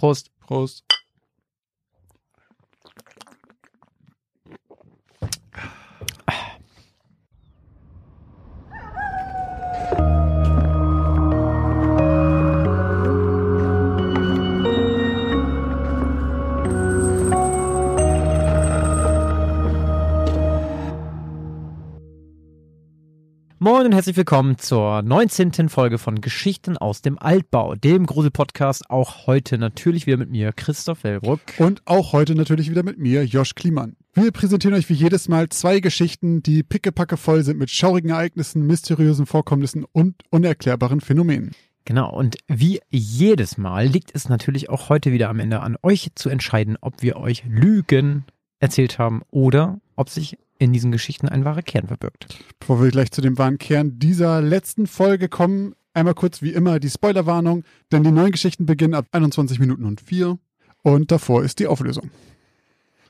Prost. Prost. Moin und herzlich willkommen zur 19. Folge von Geschichten aus dem Altbau, dem Grusel-Podcast. Auch heute natürlich wieder mit mir, Christoph Wellbruck. Und auch heute natürlich wieder mit mir, Josh Kliemann. Wir präsentieren euch wie jedes Mal zwei Geschichten, die pickepacke voll sind mit schaurigen Ereignissen, mysteriösen Vorkommnissen und unerklärbaren Phänomenen. Genau, und wie jedes Mal liegt es natürlich auch heute wieder am Ende an euch zu entscheiden, ob wir euch Lügen erzählt haben oder ob sich in diesen Geschichten ein wahrer Kern verbirgt. Bevor wir gleich zu dem wahren Kern dieser letzten Folge kommen, einmal kurz wie immer die Spoilerwarnung, denn die neuen Geschichten beginnen ab 21 Minuten und 4 und davor ist die Auflösung.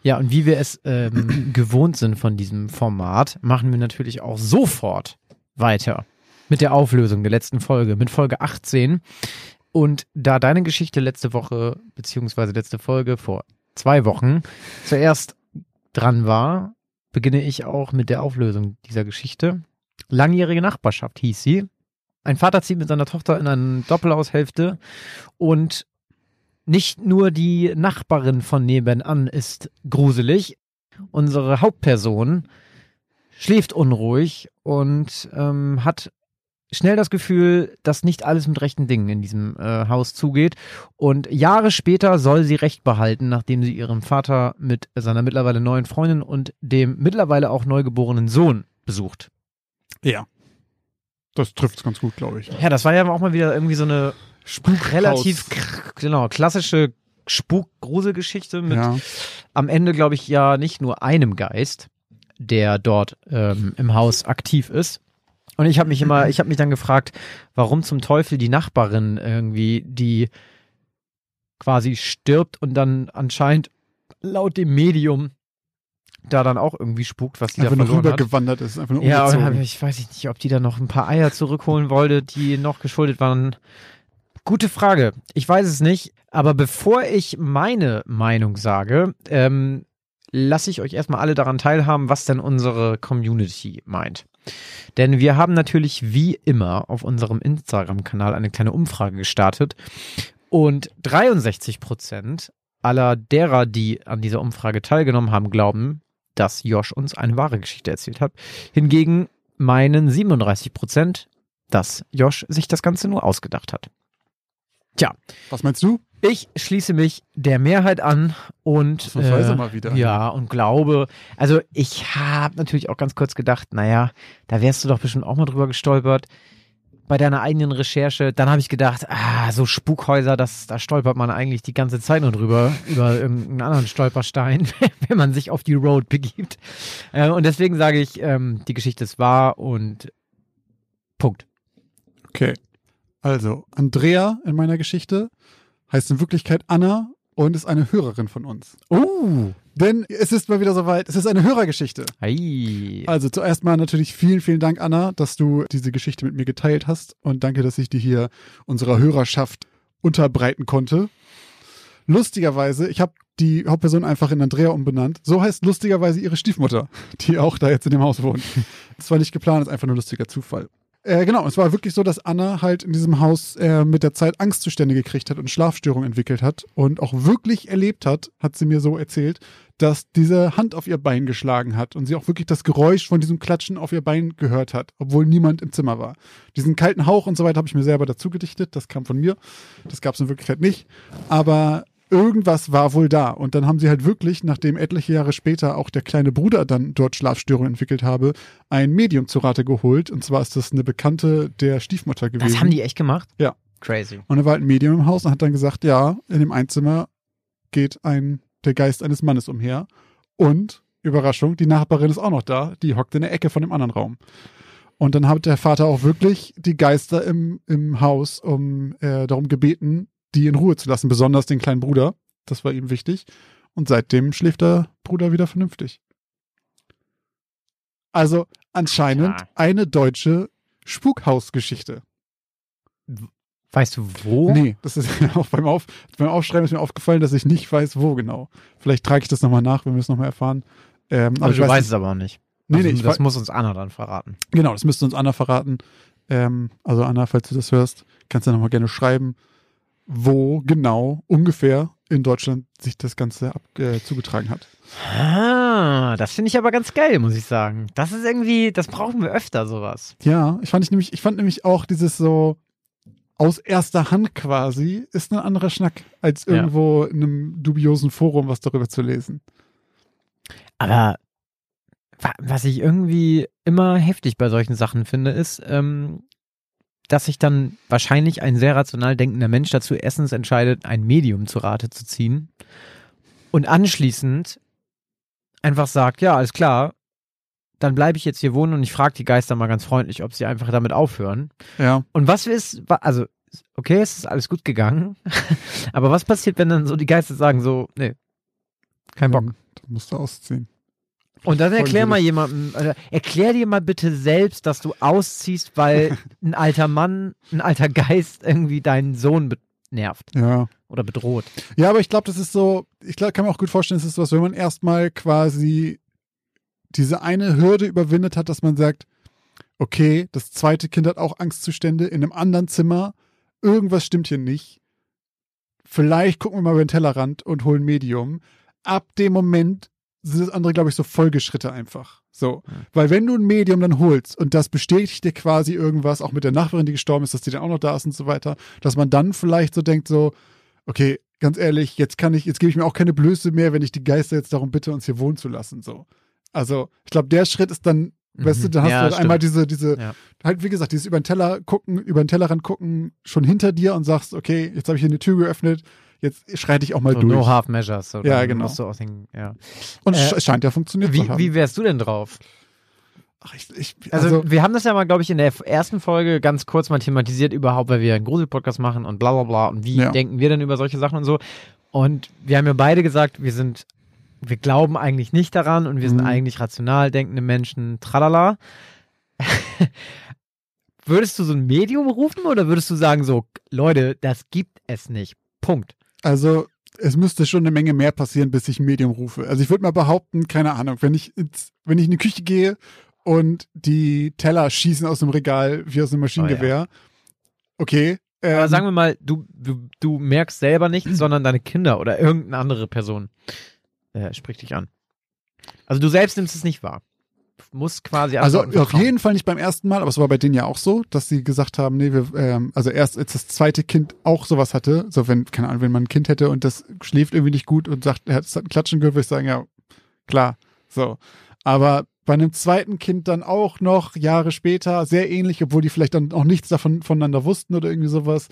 Ja, und wie wir es ähm, gewohnt sind von diesem Format, machen wir natürlich auch sofort weiter mit der Auflösung der letzten Folge, mit Folge 18. Und da deine Geschichte letzte Woche, beziehungsweise letzte Folge vor zwei Wochen zuerst dran war, beginne ich auch mit der Auflösung dieser Geschichte. Langjährige Nachbarschaft hieß sie. Ein Vater zieht mit seiner Tochter in eine Doppelhaushälfte und nicht nur die Nachbarin von nebenan ist gruselig. Unsere Hauptperson schläft unruhig und ähm, hat schnell das Gefühl, dass nicht alles mit rechten Dingen in diesem äh, Haus zugeht. Und Jahre später soll sie Recht behalten, nachdem sie ihren Vater mit seiner mittlerweile neuen Freundin und dem mittlerweile auch neugeborenen Sohn besucht. Ja. Das trifft es ganz gut, glaube ich. Ja, das war ja auch mal wieder irgendwie so eine Spukhaus. relativ genau, klassische Spuk-Gruselgeschichte mit Ja. am Ende, glaube ich, ja nicht nur einem Geist, der dort ähm, im Haus aktiv ist. Und ich habe mich immer, ich habe mich dann gefragt, warum zum Teufel die Nachbarin irgendwie, die quasi stirbt und dann anscheinend laut dem Medium da dann auch irgendwie spukt, was die Einfach da nur verloren hat. rübergewandert ist, einfach nur Ja, umgezogen. aber ich weiß nicht, ob die da noch ein paar Eier zurückholen wollte, die noch geschuldet waren. Gute Frage. Ich weiß es nicht. Aber bevor ich meine Meinung sage, ähm, lasse ich euch erstmal alle daran teilhaben, was denn unsere Community meint. Denn wir haben natürlich wie immer auf unserem Instagram-Kanal eine kleine Umfrage gestartet. Und 63 Prozent aller derer, die an dieser Umfrage teilgenommen haben, glauben, dass Josh uns eine wahre Geschichte erzählt hat. Hingegen meinen 37 Prozent, dass Josh sich das Ganze nur ausgedacht hat. Tja, Was meinst du? Ich schließe mich der Mehrheit an und Ausnahmsweise mal wieder. ja und glaube, also ich habe natürlich auch ganz kurz gedacht, naja, da wärst du doch bestimmt auch mal drüber gestolpert bei deiner eigenen Recherche. Dann habe ich gedacht, ah, so Spukhäuser, das, da stolpert man eigentlich die ganze Zeit nur drüber, über irgendeinen anderen Stolperstein, wenn man sich auf die Road begibt. Äh, und deswegen sage ich, ähm, die Geschichte ist wahr und Punkt. Okay. Also, Andrea in meiner Geschichte heißt in Wirklichkeit Anna und ist eine Hörerin von uns. Uh. Denn es ist mal wieder soweit, es ist eine Hörergeschichte. Ei. Also zuerst mal natürlich vielen, vielen Dank, Anna, dass du diese Geschichte mit mir geteilt hast und danke, dass ich die hier unserer Hörerschaft unterbreiten konnte. Lustigerweise, ich habe die Hauptperson einfach in Andrea umbenannt. So heißt lustigerweise ihre Stiefmutter, die auch da jetzt in dem Haus wohnt. Das war nicht geplant, das ist einfach nur lustiger Zufall. Äh, genau, es war wirklich so, dass Anna halt in diesem Haus äh, mit der Zeit Angstzustände gekriegt hat und Schlafstörungen entwickelt hat und auch wirklich erlebt hat, hat sie mir so erzählt, dass diese Hand auf ihr Bein geschlagen hat und sie auch wirklich das Geräusch von diesem Klatschen auf ihr Bein gehört hat, obwohl niemand im Zimmer war. Diesen kalten Hauch und so weiter habe ich mir selber dazu gedichtet, das kam von mir. Das gab es in Wirklichkeit nicht. Aber irgendwas war wohl da. Und dann haben sie halt wirklich, nachdem etliche Jahre später auch der kleine Bruder dann dort Schlafstörungen entwickelt habe, ein Medium zu Rate geholt. Und zwar ist das eine Bekannte der Stiefmutter gewesen. Das haben die echt gemacht? Ja. Crazy. Und er war halt ein Medium im Haus und hat dann gesagt, ja, in dem Einzimmer geht ein, der Geist eines Mannes umher. Und, Überraschung, die Nachbarin ist auch noch da, die hockt in der Ecke von dem anderen Raum. Und dann hat der Vater auch wirklich die Geister im, im Haus um äh, darum gebeten, die in Ruhe zu lassen, besonders den kleinen Bruder. Das war ihm wichtig. Und seitdem schläft der Bruder wieder vernünftig. Also anscheinend Ja. eine deutsche Spukhausgeschichte. Weißt du wo? Nee, das ist auch beim, Auf, beim Aufschreiben ist mir aufgefallen, dass ich nicht weiß, wo genau. Vielleicht trage ich das nochmal nach, wenn wir es nochmal erfahren. Ähm, aber Also ich du weiß weißt es aber auch nicht. Nee, also, nee, das muss uns Anna dann verraten. Genau, das müsste uns Anna verraten. Ähm, also Anna, falls du das hörst, kannst du nochmal gerne schreiben, wo genau ungefähr in Deutschland sich das Ganze ab, äh, zugetragen hat. Ah, das finde ich aber ganz geil, muss ich sagen. Das ist irgendwie, das brauchen wir öfter, sowas. Ja, ich fand ich nämlich, ich fand nämlich auch dieses so aus erster Hand quasi ist ein anderer Schnack, als Ja. irgendwo in einem dubiosen Forum was darüber zu lesen. Aber wa- was ich irgendwie immer heftig bei solchen Sachen finde, ist, ähm, dass sich dann wahrscheinlich ein sehr rational denkender Mensch dazu erstens entscheidet, ein Medium zu Rate zu ziehen und anschließend einfach sagt, ja, alles klar, dann bleibe ich jetzt hier wohnen und ich frage die Geister mal ganz freundlich, ob sie einfach damit aufhören. Ja, Und was ist, also, okay, es ist alles gut gegangen, aber was passiert, wenn dann so die Geister sagen so, nee, kein Bock. dann musst du ausziehen. Und dann erklär mal jemandem, äh, erklär dir mal bitte selbst, dass du ausziehst, weil ein alter Mann, ein alter Geist irgendwie deinen Sohn nervt Ja. oder bedroht. Ja, aber ich glaube, das ist so, ich glaub, kann mir auch gut vorstellen, es ist sowas, wenn man erstmal quasi diese eine Hürde überwindet hat, dass man sagt, okay, das zweite Kind hat auch Angstzustände in einem anderen Zimmer, irgendwas stimmt hier nicht. Vielleicht gucken wir mal über den Tellerrand und holen Medium. Ab dem Moment sind das andere, glaube ich, so Folgeschritte einfach. So. Ja. Weil wenn du ein Medium dann holst und das bestätigt dir quasi irgendwas, auch mit der Nachbarin, die gestorben ist, dass die dann auch noch da ist und so weiter, dass man dann vielleicht so denkt, so, okay, ganz ehrlich, jetzt kann ich, jetzt gebe ich mir auch keine Blöße mehr, wenn ich die Geister jetzt darum bitte, uns hier wohnen zu lassen. So. Also, ich glaube, der Schritt ist dann, weißt du, Mhm. dann hast Ja, du halt stimmt. einmal diese, diese, Ja. halt, wie gesagt, dieses über den Teller gucken, über den Tellerrand gucken, schon hinter dir und sagst, okay, jetzt habe ich hier eine Tür geöffnet, jetzt schreite ich auch mal So durch. no half measures. So, Ja, genau. Den, ja. und Äh, es scheint ja funktioniert zu Wie, haben. wie wärst du denn drauf? Ach, ich, ich, Also, also, wir haben das ja mal, glaube ich, in der ersten Folge ganz kurz mal thematisiert überhaupt, weil wir einen Grusel-Podcast machen und bla bla bla und wie Ja. denken wir denn über solche Sachen und so. Und wir haben ja beide gesagt, wir sind, wir glauben eigentlich nicht daran und wir sind Mhm. eigentlich rational denkende Menschen, tralala. würdest du so ein Medium rufen oder würdest du sagen so, Leute, das gibt es nicht. Punkt. Also, es müsste schon eine Menge mehr passieren, bis ich ein Medium rufe. Also ich würde mal behaupten, keine Ahnung, wenn ich ins, wenn ich in die Küche gehe und die Teller schießen aus dem Regal wie aus einem Maschinengewehr, okay. Ähm, Aber sagen wir mal, du, du, du merkst selber nicht, sondern deine Kinder oder irgendeine andere Person äh, spricht dich an. Also du selbst nimmst es nicht wahr. Du musst quasi Also auf jeden Fall nicht beim ersten Mal, aber es war bei denen ja auch so, dass sie gesagt haben, nee, wir, ähm, also erst als das zweite Kind auch sowas hatte, so wenn, keine Ahnung, wenn man ein Kind hätte und das schläft irgendwie nicht gut und sagt, er hat es hat ein Klatschen gehört, würde ich sagen, ja, klar, so. Aber bei einem zweiten Kind dann auch noch Jahre später sehr ähnlich, obwohl die vielleicht dann auch nichts davon voneinander wussten oder irgendwie sowas.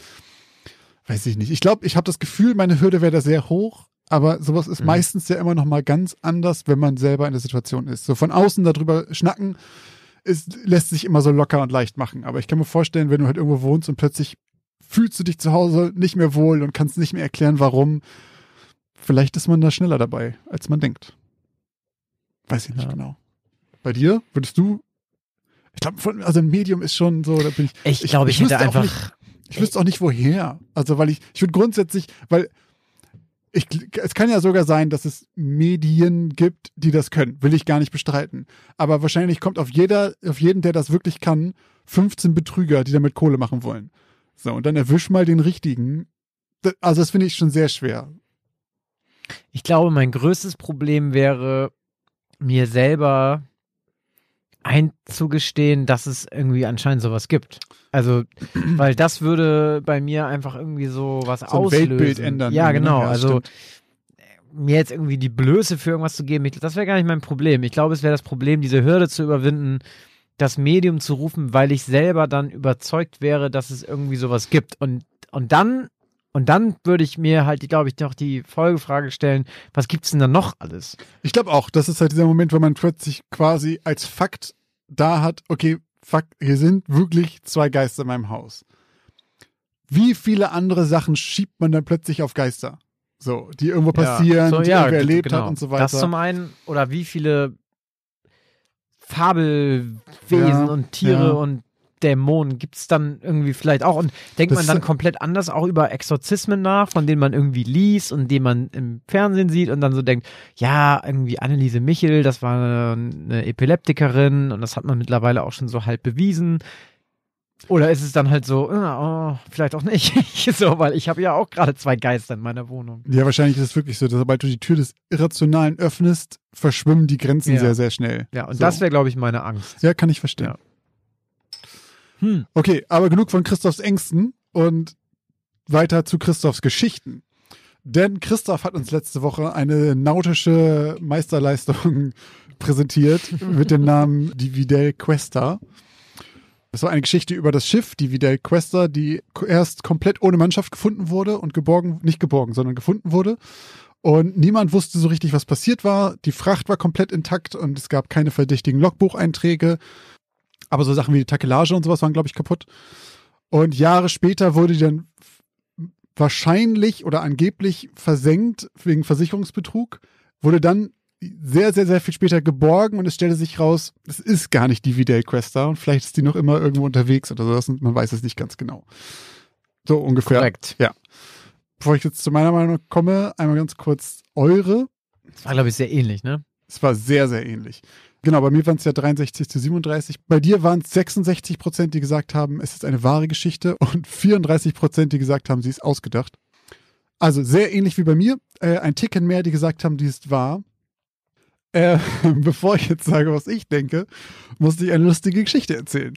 Weiß ich nicht. Ich glaube, ich habe das Gefühl, meine Hürde wäre da sehr hoch, aber sowas ist Mhm. meistens ja immer noch mal ganz anders, wenn man selber in der Situation ist. So von außen darüber schnacken, ist, lässt sich immer so locker und leicht machen. Aber ich kann mir vorstellen, wenn du halt irgendwo wohnst und plötzlich fühlst du dich zu Hause nicht mehr wohl und kannst nicht mehr erklären, warum, vielleicht ist man da schneller dabei, als man denkt. Weiß ich nicht Ja. genau. Bei dir würdest du? Ich glaube, also ein Medium ist schon so, da bin ich. Ich glaube, ich ich, hätte einfach. Ich wüsste auch nicht woher. Also, weil ich, ich würde grundsätzlich, weil ich, es kann ja sogar sein, dass es Medien gibt, die das können. Will ich gar nicht bestreiten. Aber wahrscheinlich kommt auf jeder, auf jeden, der das wirklich kann, 15 Betrüger, die damit Kohle machen wollen. So, und dann erwisch mal den richtigen. Also, das finde ich schon sehr schwer. Ich glaube, mein größtes Problem wäre, mir selber einzugestehen, dass es irgendwie anscheinend sowas gibt. Also, weil das würde bei mir einfach irgendwie so was So auslösen. Weltbild ändern Ja, ne? genau. Ja, also stimmt. mir jetzt irgendwie die Blöße für irgendwas zu geben, ich, das wäre gar nicht mein Problem. Ich glaube, es wäre das Problem, diese Hürde zu überwinden, das Medium zu rufen, weil ich selber dann überzeugt wäre, dass es irgendwie sowas gibt. Und, und dann, und dann würde ich mir halt, glaube ich, noch die Folgefrage stellen, was gibt's denn da noch alles? Ich glaube auch, das ist halt dieser Moment, wo man plötzlich quasi als Fakt da hat, okay, Fakt, hier sind wirklich zwei Geister in meinem Haus. Wie viele andere Sachen schiebt man dann plötzlich auf Geister? So, die irgendwo passieren, so, die ja, irgendwer erlebt genau. hat und so weiter. Das zum einen, oder wie viele Fabelwesen Ja, und Tiere ja. und Dämonen gibt's dann irgendwie vielleicht auch und denkt Das man dann komplett anders auch über Exorzismen nach, von denen man irgendwie liest und die man im Fernsehen sieht und dann so denkt, ja, irgendwie Anneliese Michel, das war eine Epileptikerin und das hat man mittlerweile auch schon so halb bewiesen. Oder ist es dann halt so, ah, oh, vielleicht auch nicht, so, weil ich habe ja auch gerade zwei Geister in meiner Wohnung. Ja, wahrscheinlich ist es wirklich so, dass sobald du die Tür des Irrationalen öffnest, verschwimmen die Grenzen Ja. sehr, sehr schnell. Ja, und So. das wäre, glaube ich, meine Angst. Ja, kann ich verstehen. Ja. Hm. Okay, aber genug von Christophs Ängsten und weiter zu Christophs Geschichten. Denn Christoph hat uns letzte Woche eine nautische Meisterleistung präsentiert mit dem Namen die Videl Questa. Das war eine Geschichte über das Schiff, die Videl Questa, die erst komplett ohne Mannschaft gefunden wurde und geborgen, nicht geborgen, sondern gefunden wurde. Und niemand wusste so richtig, was passiert war. Die Fracht war komplett intakt und es gab keine verdächtigen Logbucheinträge. Aber so Sachen wie die Takelage und sowas waren, glaube ich, kaputt. Und Jahre später wurde die dann wahrscheinlich oder angeblich versenkt wegen Versicherungsbetrug, wurde dann sehr, sehr, sehr viel später geborgen und es stellte sich raus, es ist gar nicht die Vidal Questa und vielleicht ist die noch immer irgendwo unterwegs oder sowas und man weiß es nicht ganz genau. So ungefähr. Korrekt. Bevor ich jetzt zu meiner Meinung komme, einmal ganz kurz eure. Das war, glaube ich, sehr ähnlich, ne? Es war sehr, sehr ähnlich. Genau, bei mir waren es ja 63 zu 37. Bei dir waren es 66 Prozent, die gesagt haben, es ist eine wahre Geschichte und 34 Prozent, die gesagt haben, sie ist ausgedacht. Also sehr ähnlich wie bei mir. Äh, ein Ticken mehr, die gesagt haben, die ist wahr. Äh, bevor ich jetzt sage, was ich denke, musste ich eine lustige Geschichte erzählen.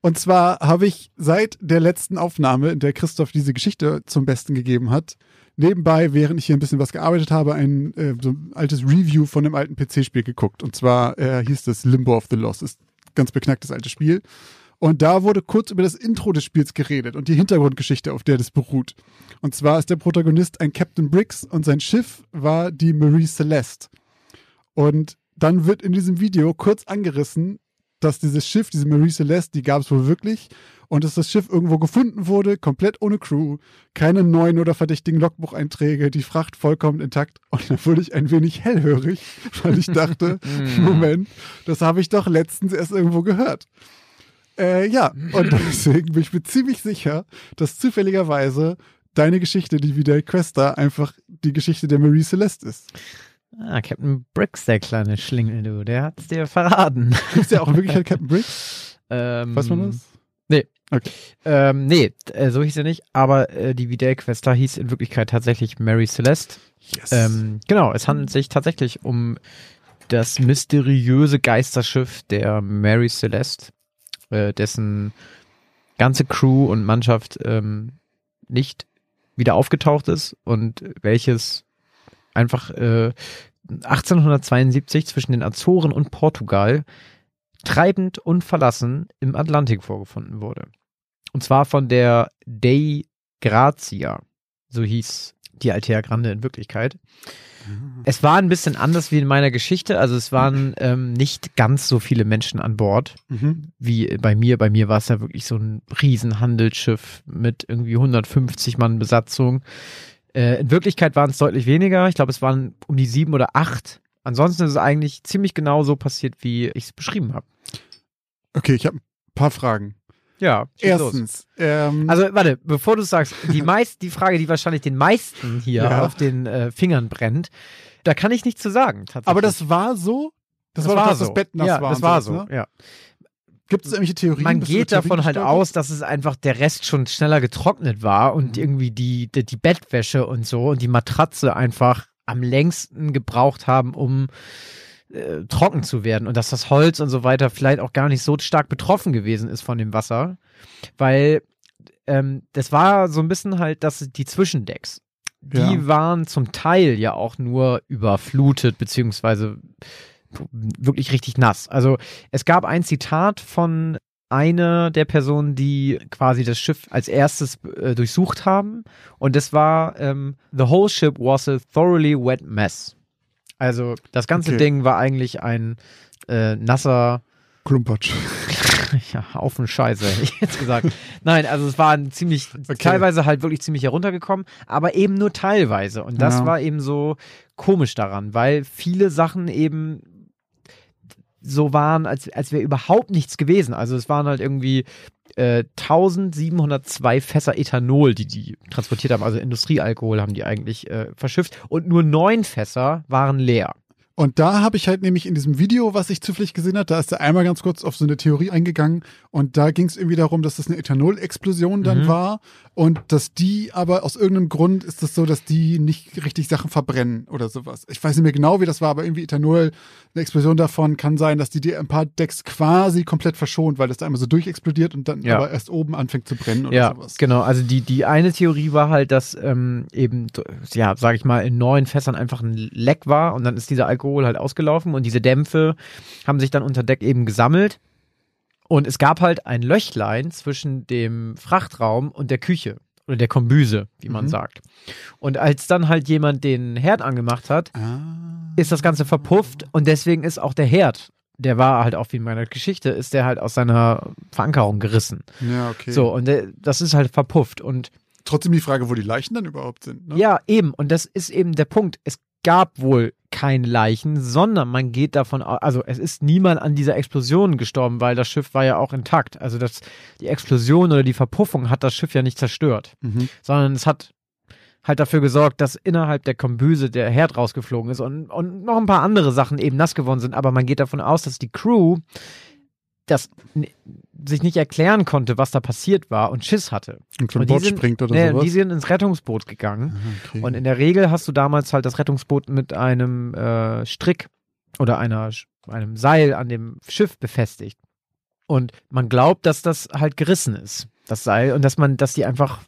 Und zwar habe ich seit der letzten Aufnahme, in der Christoph diese Geschichte zum Besten gegeben hat, nebenbei, während ich hier ein bisschen was gearbeitet habe, ein äh, so altes Review von einem alten PC-Spiel geguckt. Und zwar äh, hieß das Limbo of the Lost. Ist ganz beknacktes altes Spiel. Und da wurde kurz über das Intro des Spiels geredet und die Hintergrundgeschichte, auf der das beruht. Und zwar ist der Protagonist ein Captain Briggs und sein Schiff war die Marie Celeste. Und dann wird in diesem Video kurz angerissen, dass dieses Schiff, diese Marie Celeste, die gab es wohl wirklich und dass das Schiff irgendwo gefunden wurde, komplett ohne Crew, keine neuen oder verdächtigen Logbucheinträge, die Fracht vollkommen intakt. Und dann wurde ich ein wenig hellhörig, weil ich dachte, Moment, das habe ich doch letztens erst irgendwo gehört. Äh, ja, und deswegen bin ich mir ziemlich sicher, dass zufälligerweise deine Geschichte, die Vidal Questa, einfach die Geschichte der Marie Celeste ist. Ah, Captain Briggs, der kleine Schlingel, du, der hat's dir verraten. Ist ja auch in Wirklichkeit Captain Briggs? Ähm, Weiß man das? Nee. Okay. Ähm, nee, äh, so hieß er nicht, aber äh, die Vidal Questa hieß in Wirklichkeit tatsächlich Mary Celeste. Yes. Ähm, genau, es handelt sich tatsächlich um das mysteriöse Geisterschiff der Mary Celeste, äh, dessen ganze Crew und Mannschaft ähm, nicht wieder aufgetaucht ist und welches einfach äh, 1872 zwischen den Azoren und Portugal treibend und verlassen im Atlantik vorgefunden wurde. Und zwar von der Dei Grazia, so hieß die Altea Grande in Wirklichkeit. Es war ein bisschen anders wie in meiner Geschichte. Also es waren ähm, nicht ganz so viele Menschen an Bord Mhm. wie bei mir. Bei mir war es ja wirklich so ein Riesenhandelsschiff mit irgendwie 150 Mann Besatzung. Äh, in Wirklichkeit waren es deutlich weniger. Ich glaube, es waren um die sieben oder acht. Ansonsten ist es eigentlich ziemlich genau so passiert, wie ich es beschrieben habe. Okay, ich habe ein paar Fragen. Ja. Erstens, ähm, Also warte, bevor du sagst, die meist, die Frage, die wahrscheinlich den meisten hier Ja. auf den äh, Fingern brennt, da kann ich nichts zu sagen. Tatsächlich. aber das war so? Das, war, doch, dass so. das Bett nass ja, war. Das war so. Ne? Ja. Gibt es irgendwelche Theorien? Man geht davon halt aus, dass es einfach der Rest schon schneller getrocknet war und Mhm. irgendwie die, die, die Bettwäsche und so und die Matratze einfach am längsten gebraucht haben, um äh, trocken zu werden und dass das Holz und so weiter vielleicht auch gar nicht so stark betroffen gewesen ist von dem Wasser, weil ähm, das war so ein bisschen halt, dass die Zwischendecks, die Ja. waren zum Teil ja auch nur überflutet beziehungsweise wirklich richtig nass. Also es gab ein Zitat von einer der Personen, die quasi das Schiff als erstes äh, durchsucht haben. Und das war, ähm, the whole ship was a thoroughly wet mess. Also das ganze Okay. Ding war eigentlich ein äh, nasser Klumpatsch. ja, Haufen Scheiße, hätte ich jetzt gesagt. Nein, also es war ein ziemlich, Okay. teilweise halt wirklich ziemlich heruntergekommen, aber eben nur teilweise. Und das Ja. war eben so komisch daran, weil viele Sachen eben so waren, als, als wäre überhaupt nichts gewesen. Also es waren halt irgendwie äh, 1702 Fässer Ethanol, die die transportiert haben, also Industriealkohol haben die eigentlich äh, verschifft und nur neun Fässer waren leer. Und da habe ich halt nämlich in diesem Video, was ich zufällig gesehen habe, da ist er einmal ganz kurz auf so eine Theorie eingegangen und da ging es irgendwie darum, dass das eine Ethanol-Explosion dann Mhm. war und dass die aber aus irgendeinem Grund ist das so, dass die nicht richtig Sachen verbrennen oder sowas. Ich weiß nicht mehr genau, wie das war, aber irgendwie Ethanol, eine Explosion davon kann sein, dass die die ein paar Decks quasi komplett verschont, weil das da einmal so durchexplodiert und dann Ja. aber erst oben anfängt zu brennen oder Ja, sowas. genau. Also die, die eine Theorie war halt, dass ähm, eben, ja, sage ich mal, in neun Fässern einfach ein Leck war und dann ist dieser Alkohol halt ausgelaufen und diese Dämpfe haben sich dann unter Deck eben gesammelt. Und es gab halt ein Löchlein zwischen dem Frachtraum und der Küche oder der Kombüse, wie man Mhm. sagt. Und als dann halt jemand den Herd angemacht hat, Ah. ist das Ganze verpufft und deswegen ist auch der Herd, der war halt auch wie in meiner Geschichte, ist der halt aus seiner Verankerung gerissen. Ja, okay. So, und der, das ist halt verpufft. Und Trotzdem die Frage, wo die Leichen dann überhaupt sind. Ne? ja, eben, und das ist eben der Punkt. Es gab wohl keine Leichen, sondern man geht davon aus, also es ist niemand an dieser Explosion gestorben, weil das Schiff war ja auch intakt. Also das, die Explosion oder die Verpuffung hat das Schiff ja nicht zerstört, Mhm. sondern es hat halt dafür gesorgt, dass innerhalb der Kombüse der Herd rausgeflogen ist und, und noch ein paar andere Sachen eben nass geworden sind. Aber man geht davon aus, dass die Crew das sich nicht erklären konnte, was da passiert war und Schiss hatte. Und von Und Bord sind- springt oder Nee, sowas. die sind ins Rettungsboot gegangen. Okay. Und in der Regel hast du damals halt das Rettungsboot mit einem äh, Strick oder einer, einem Seil an dem Schiff befestigt. Und man glaubt, dass das halt gerissen ist, das Seil, und dass man, dass die einfach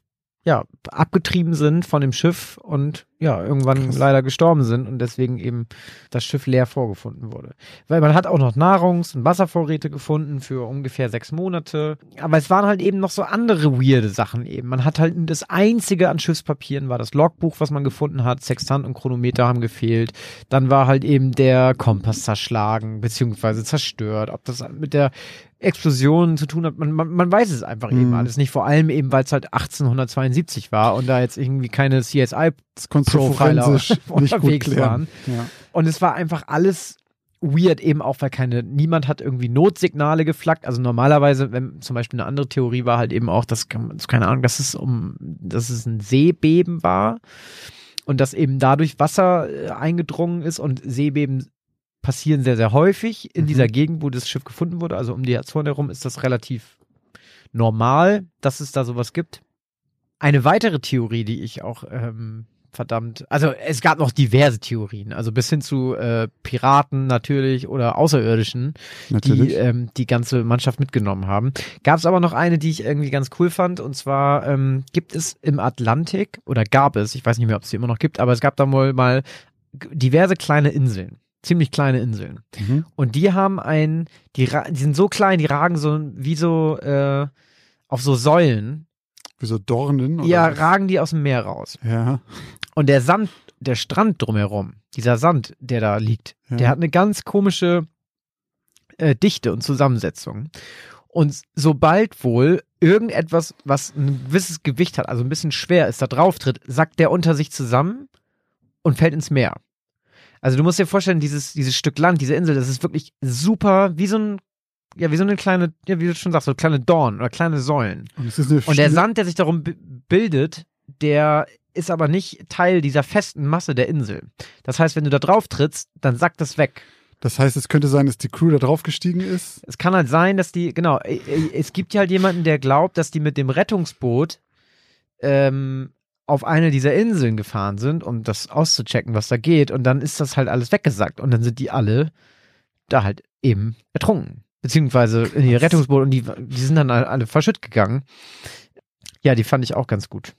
ja abgetrieben sind von dem Schiff und ja irgendwann Krass. leider gestorben sind und deswegen eben das Schiff leer vorgefunden wurde. Weil man hat auch noch Nahrungs- und Wasservorräte gefunden für ungefähr sechs Monate. Aber es waren halt eben noch so andere weirde Sachen eben. Man hat halt das einzige an Schiffspapieren war das Logbuch, was man gefunden hat. Sextant und Chronometer haben gefehlt. Dann war halt eben der Kompass zerschlagen beziehungsweise zerstört. Ob das mit der Explosion zu tun hat, man, man, man weiß es einfach eben Mhm. alles nicht. Vor allem eben, weil es halt 1872 war und da jetzt irgendwie keine CSI das konntest du forensisch nicht gut unterwegs klären. waren. Ja. Und es war einfach alles weird, eben auch, weil keine, niemand hat irgendwie Notsignale geflaggt. Also normalerweise, wenn zum Beispiel eine andere Theorie war halt eben auch, dass, keine Ahnung, dass es um, dass es ein Seebeben war und dass eben dadurch Wasser äh, eingedrungen ist und Seebeben passieren sehr, sehr häufig in Mhm. dieser Gegend, wo das Schiff gefunden wurde. Also um die Azoren herum ist das relativ normal, dass es da sowas gibt. Eine weitere Theorie, die ich auch ähm, verdammt, also es gab noch diverse Theorien, also bis hin zu äh, Piraten natürlich oder Außerirdischen, die Natürlich. ähm, die ganze Mannschaft mitgenommen haben. Gab es aber noch eine, die ich irgendwie ganz cool fand, und zwar ähm, gibt es im Atlantik, oder gab es, ich weiß nicht mehr, ob es sie immer noch gibt, aber es gab da wohl mal diverse kleine Inseln, ziemlich kleine Inseln. Mhm. Und die haben ein, die, die sind so klein, die ragen so wie so äh, auf so Säulen, Wie so Dornen? Oder ja, was? ragen die aus dem Meer raus. Ja. Und der Sand, der Strand drumherum, dieser Sand, der da liegt, Ja. der hat eine ganz komische äh, Dichte und Zusammensetzung. Und sobald wohl irgendetwas, was ein gewisses Gewicht hat, also ein bisschen schwer ist, da drauf tritt, sackt der unter sich zusammen und fällt ins Meer. Also du musst dir vorstellen, dieses, dieses Stück Land, diese Insel, das ist wirklich super, wie so ein, ja, wie so eine kleine, ja, wie du schon sagst, so kleine Dorn oder kleine Säulen. Und, es ist eine Und der Sand, der sich darum bi- bildet, der ist aber nicht Teil dieser festen Masse der Insel. Das heißt, wenn du da drauf trittst, dann sackt das weg. Das heißt, es könnte sein, dass die Crew da drauf gestiegen ist. Es kann halt sein, dass die, genau, es gibt ja halt jemanden, der glaubt, dass die mit dem Rettungsboot ähm, auf eine dieser Inseln gefahren sind, um das auszuchecken, was da geht. Und dann ist das halt alles weggesackt. Und dann sind die alle da halt eben ertrunken. Beziehungsweise in ihr Krass. Rettungsboot und die, die sind dann alle- verschütt gegangen. Ja, die fand ich auch ganz gut.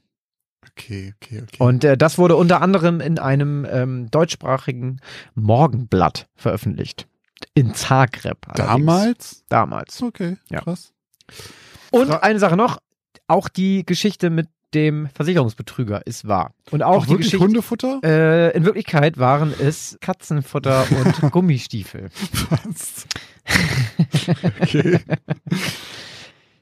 Okay, okay, okay. Und äh, das wurde unter anderem in einem ähm, deutschsprachigen Morgenblatt veröffentlicht. In Zagreb. allerdings. Damals? Damals. Okay, Ja. krass. Und eine Sache noch, auch die Geschichte mit dem Versicherungsbetrüger ist wahr. Und auch, Auch die wirklich Geschichte. Hundefutter? Äh, in Wirklichkeit waren es Katzenfutter und Gummistiefel. Was? okay.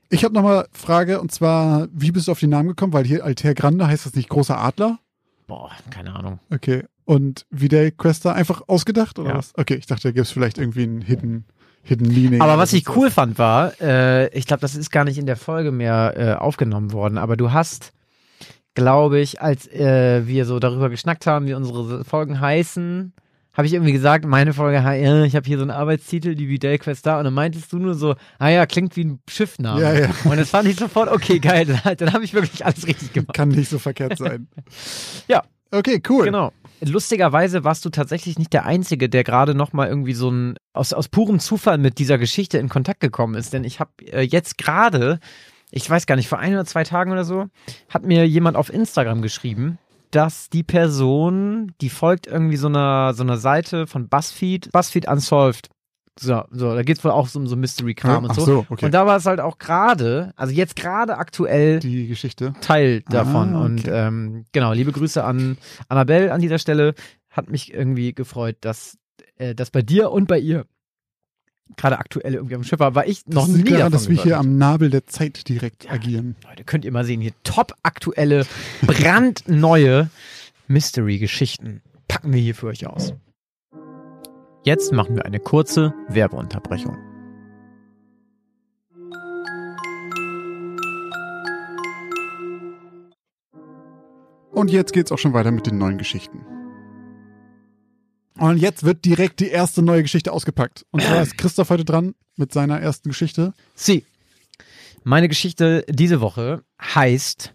Ich habe nochmal eine Frage und zwar, wie bist du auf den Namen gekommen? Weil hier Alter Grande heißt das nicht großer Adler? Boah, keine Ahnung. Okay. Und wie der Quester einfach ausgedacht oder Ja. was? Okay, ich dachte, da gibt es vielleicht irgendwie einen Hidden, Hidden Meaning. Aber was ich cool fand war, äh, ich glaube, das ist gar nicht in der Folge mehr äh, aufgenommen worden, aber du hast, glaube ich, als äh, wir so darüber geschnackt haben, wie unsere Folgen heißen, habe ich irgendwie gesagt, meine Folge, äh, ich habe hier so einen Arbeitstitel, die wie Quest da, und dann meintest du nur so, ah ja, klingt wie ein Schiffname. Ja, ja. Und das fand ich sofort, okay, geil, dann, habe ich wirklich alles richtig gemacht. kann nicht so verkehrt sein. Ja. Okay, cool. Genau. Lustigerweise warst du tatsächlich nicht der Einzige, der gerade noch mal irgendwie so ein aus, aus purem Zufall mit dieser Geschichte in Kontakt gekommen ist. Denn ich habe äh, jetzt gerade, ich weiß gar nicht, vor ein oder zwei Tagen oder so, hat mir jemand auf Instagram geschrieben, dass die Person, die folgt irgendwie so einer so einer Seite von BuzzFeed, BuzzFeed Unsolved. So, so da geht's wohl auch so um so Mystery-Kram und Ach so. so, okay. Und da war es halt auch gerade, also jetzt gerade aktuell Die Geschichte. Teil davon. Ah, okay. Und ähm, genau, liebe Grüße an Annabelle an dieser Stelle. Hat mich irgendwie gefreut, dass äh, das bei dir und bei ihr gerade aktuell irgendwie am Schiff war, weil ich noch das nie liegt daran, davon dass wir hier am Nabel der Zeit direkt agieren. Leute, könnt ihr mal sehen, hier top aktuelle, brandneue Mystery-Geschichten packen wir hier für euch aus. Jetzt machen wir eine kurze Werbeunterbrechung. Und jetzt geht's auch schon weiter mit den neuen Geschichten. Und jetzt wird direkt die erste neue Geschichte ausgepackt. Und zwar ist Christoph heute dran mit seiner ersten Geschichte. Sie. Meine Geschichte diese Woche heißt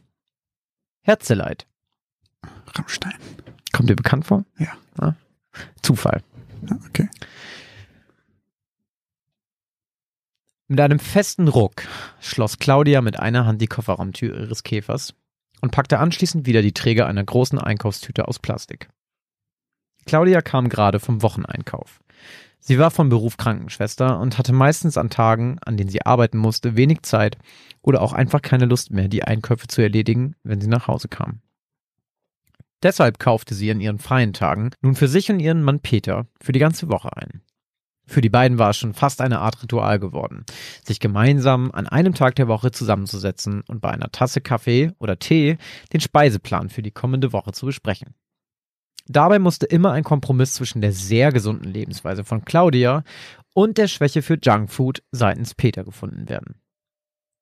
Herzeleid. Rammstein. Kommt dir bekannt vor? Ja. Zufall. Ja, okay. Mit einem festen Ruck schloss Claudia mit einer Hand die Kofferraumtür ihres Käfers und packte anschließend wieder die Träger einer großen Einkaufstüte aus Plastik. Claudia kam gerade vom Wocheneinkauf. Sie war vom Beruf Krankenschwester und hatte meistens an Tagen, an denen sie arbeiten musste, wenig Zeit oder auch einfach keine Lust mehr, die Einkäufe zu erledigen, wenn sie nach Hause kam. Deshalb kaufte sie an ihren freien Tagen nun für sich und ihren Mann Peter für die ganze Woche ein. Für die beiden war es schon fast eine Art Ritual geworden, sich gemeinsam an einem Tag der Woche zusammenzusetzen und bei einer Tasse Kaffee oder Tee den Speiseplan für die kommende Woche zu besprechen. Dabei musste immer ein Kompromiss zwischen der sehr gesunden Lebensweise von Claudia und der Schwäche für Junkfood seitens Peter gefunden werden.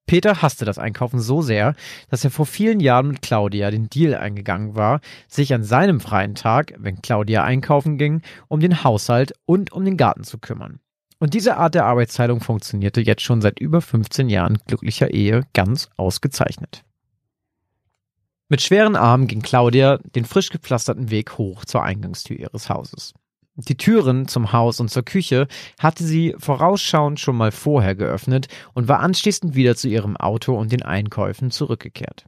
Peter hasste das Einkaufen so sehr, dass er vor vielen Jahren mit Claudia den Deal eingegangen war, sich an seinem freien Tag, wenn Claudia einkaufen ging, um den Haushalt und um den Garten zu kümmern. Und diese Art der Arbeitsteilung funktionierte jetzt schon seit über 15 Jahren glücklicher Ehe ganz ausgezeichnet. Mit schweren Armen ging Claudia den frisch gepflasterten Weg hoch zur Eingangstür ihres Hauses. Die Türen zum Haus und zur Küche hatte sie vorausschauend schon mal vorher geöffnet und war anschließend wieder zu ihrem Auto und den Einkäufen zurückgekehrt.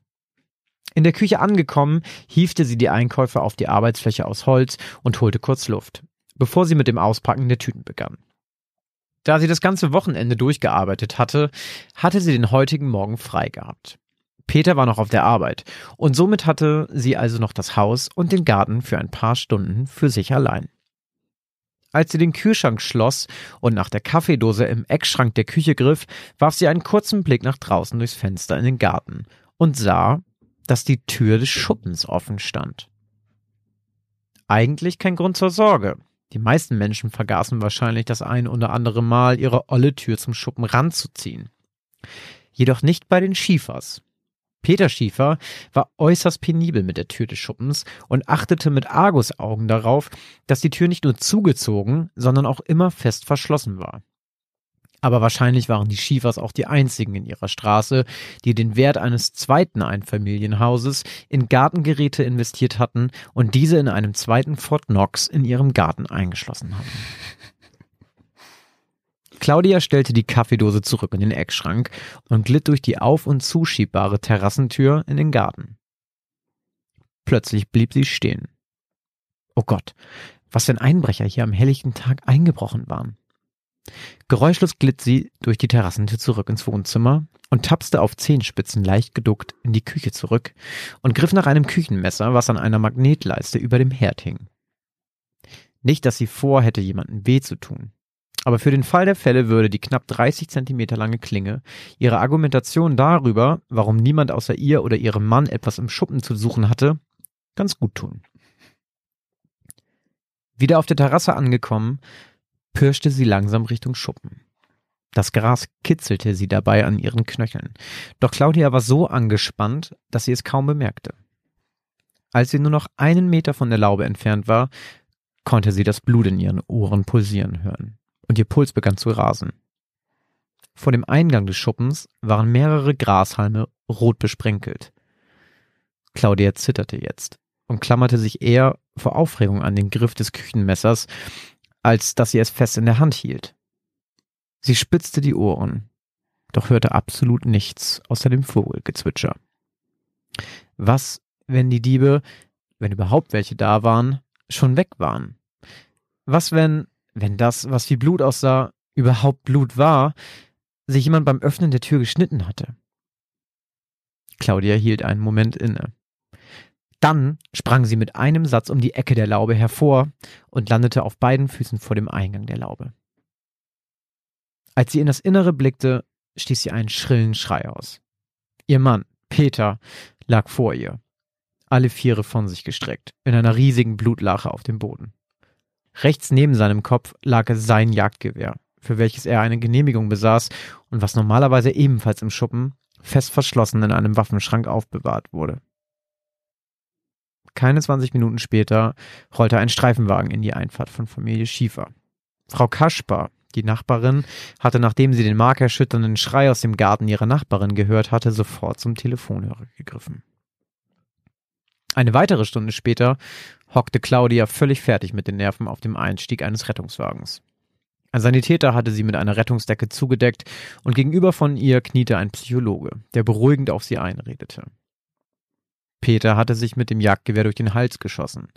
In der Küche angekommen, hiefte sie die Einkäufe auf die Arbeitsfläche aus Holz und holte kurz Luft, bevor sie mit dem Auspacken der Tüten begann. Da sie das ganze Wochenende durchgearbeitet hatte, hatte sie den heutigen Morgen frei gehabt. Peter war noch auf der Arbeit und somit hatte sie also noch das Haus und den Garten für ein paar Stunden für sich allein. Als sie den Kühlschrank schloss und nach der Kaffeedose im Eckschrank der Küche griff, warf sie einen kurzen Blick nach draußen durchs Fenster in den Garten und sah, dass die Tür des Schuppens offen stand. Eigentlich kein Grund zur Sorge. Die meisten Menschen vergaßen wahrscheinlich das ein oder andere Mal, ihre olle Tür zum Schuppen ranzuziehen. Jedoch nicht bei den Schiefers. Peter Schiefer war äußerst penibel mit der Tür des Schuppens und achtete mit Argusaugen darauf, dass die Tür nicht nur zugezogen, sondern auch immer fest verschlossen war. Aber wahrscheinlich waren die Schiefers auch die einzigen in ihrer Straße, die den Wert eines zweiten Einfamilienhauses in Gartengeräte investiert hatten und diese in einem zweiten Fort Knox in ihrem Garten eingeschlossen hatten. Claudia stellte die Kaffeedose zurück in den Eckschrank und glitt durch die auf- und zuschiebbare Terrassentür in den Garten. Plötzlich blieb sie stehen. Oh Gott, was ein Einbrecher hier am helllichten Tag eingebrochen waren. Geräuschlos glitt sie durch die Terrassentür zurück ins Wohnzimmer und tapste auf Zehenspitzen leicht geduckt in die Küche zurück und griff nach einem Küchenmesser, was an einer Magnetleiste über dem Herd hing. Nicht, dass sie vorhätte, jemandem weh zu tun. Aber für den Fall der Fälle würde die knapp 30 Zentimeter lange Klinge ihre Argumentation darüber, warum niemand außer ihr oder ihrem Mann etwas im Schuppen zu suchen hatte, ganz gut tun. Wieder auf der Terrasse angekommen, pirschte sie langsam Richtung Schuppen. Das Gras kitzelte sie dabei an ihren Knöcheln. Doch Claudia war so angespannt, dass sie es kaum bemerkte. Als sie nur noch einen Meter von der Laube entfernt war, konnte sie das Blut in ihren Ohren pulsieren hören. Und ihr Puls begann zu rasen. Vor dem Eingang des Schuppens waren mehrere Grashalme rot besprenkelt. Claudia zitterte jetzt und klammerte sich eher vor Aufregung an den Griff des Küchenmessers, als dass sie es fest in der Hand hielt. Sie spitzte die Ohren, doch hörte absolut nichts außer dem Vogelgezwitscher. Was, wenn die Diebe, wenn überhaupt welche da waren, schon weg waren? Was, wenn, wenn das, was wie Blut aussah, überhaupt Blut war, sich jemand beim Öffnen der Tür geschnitten hatte? Claudia hielt einen Moment inne. Dann sprang sie mit einem Satz um die Ecke der Laube hervor und landete auf beiden Füßen vor dem Eingang der Laube. Als sie in das Innere blickte, stieß sie einen schrillen Schrei aus. Ihr Mann, Peter, lag vor ihr, alle Viere von sich gestreckt, in einer riesigen Blutlache auf dem Boden. Rechts neben seinem Kopf lag sein Jagdgewehr, für welches er eine Genehmigung besaß und was normalerweise ebenfalls im Schuppen, fest verschlossen in einem Waffenschrank aufbewahrt wurde. Keine 20 Minuten später rollte ein Streifenwagen in die Einfahrt von Familie Schiefer. Frau Kaspar, die Nachbarin hatte, nachdem sie den markerschütternden Schrei aus dem Garten ihrer Nachbarin gehört hatte, sofort zum Telefonhörer gegriffen. Eine weitere Stunde später hockte Claudia völlig fertig mit den Nerven auf dem Einstieg eines Rettungswagens. Ein Sanitäter hatte sie mit einer Rettungsdecke zugedeckt und gegenüber von ihr kniete ein Psychologe, der beruhigend auf sie einredete. Peter hatte sich mit dem Jagdgewehr durch den Hals geschossen.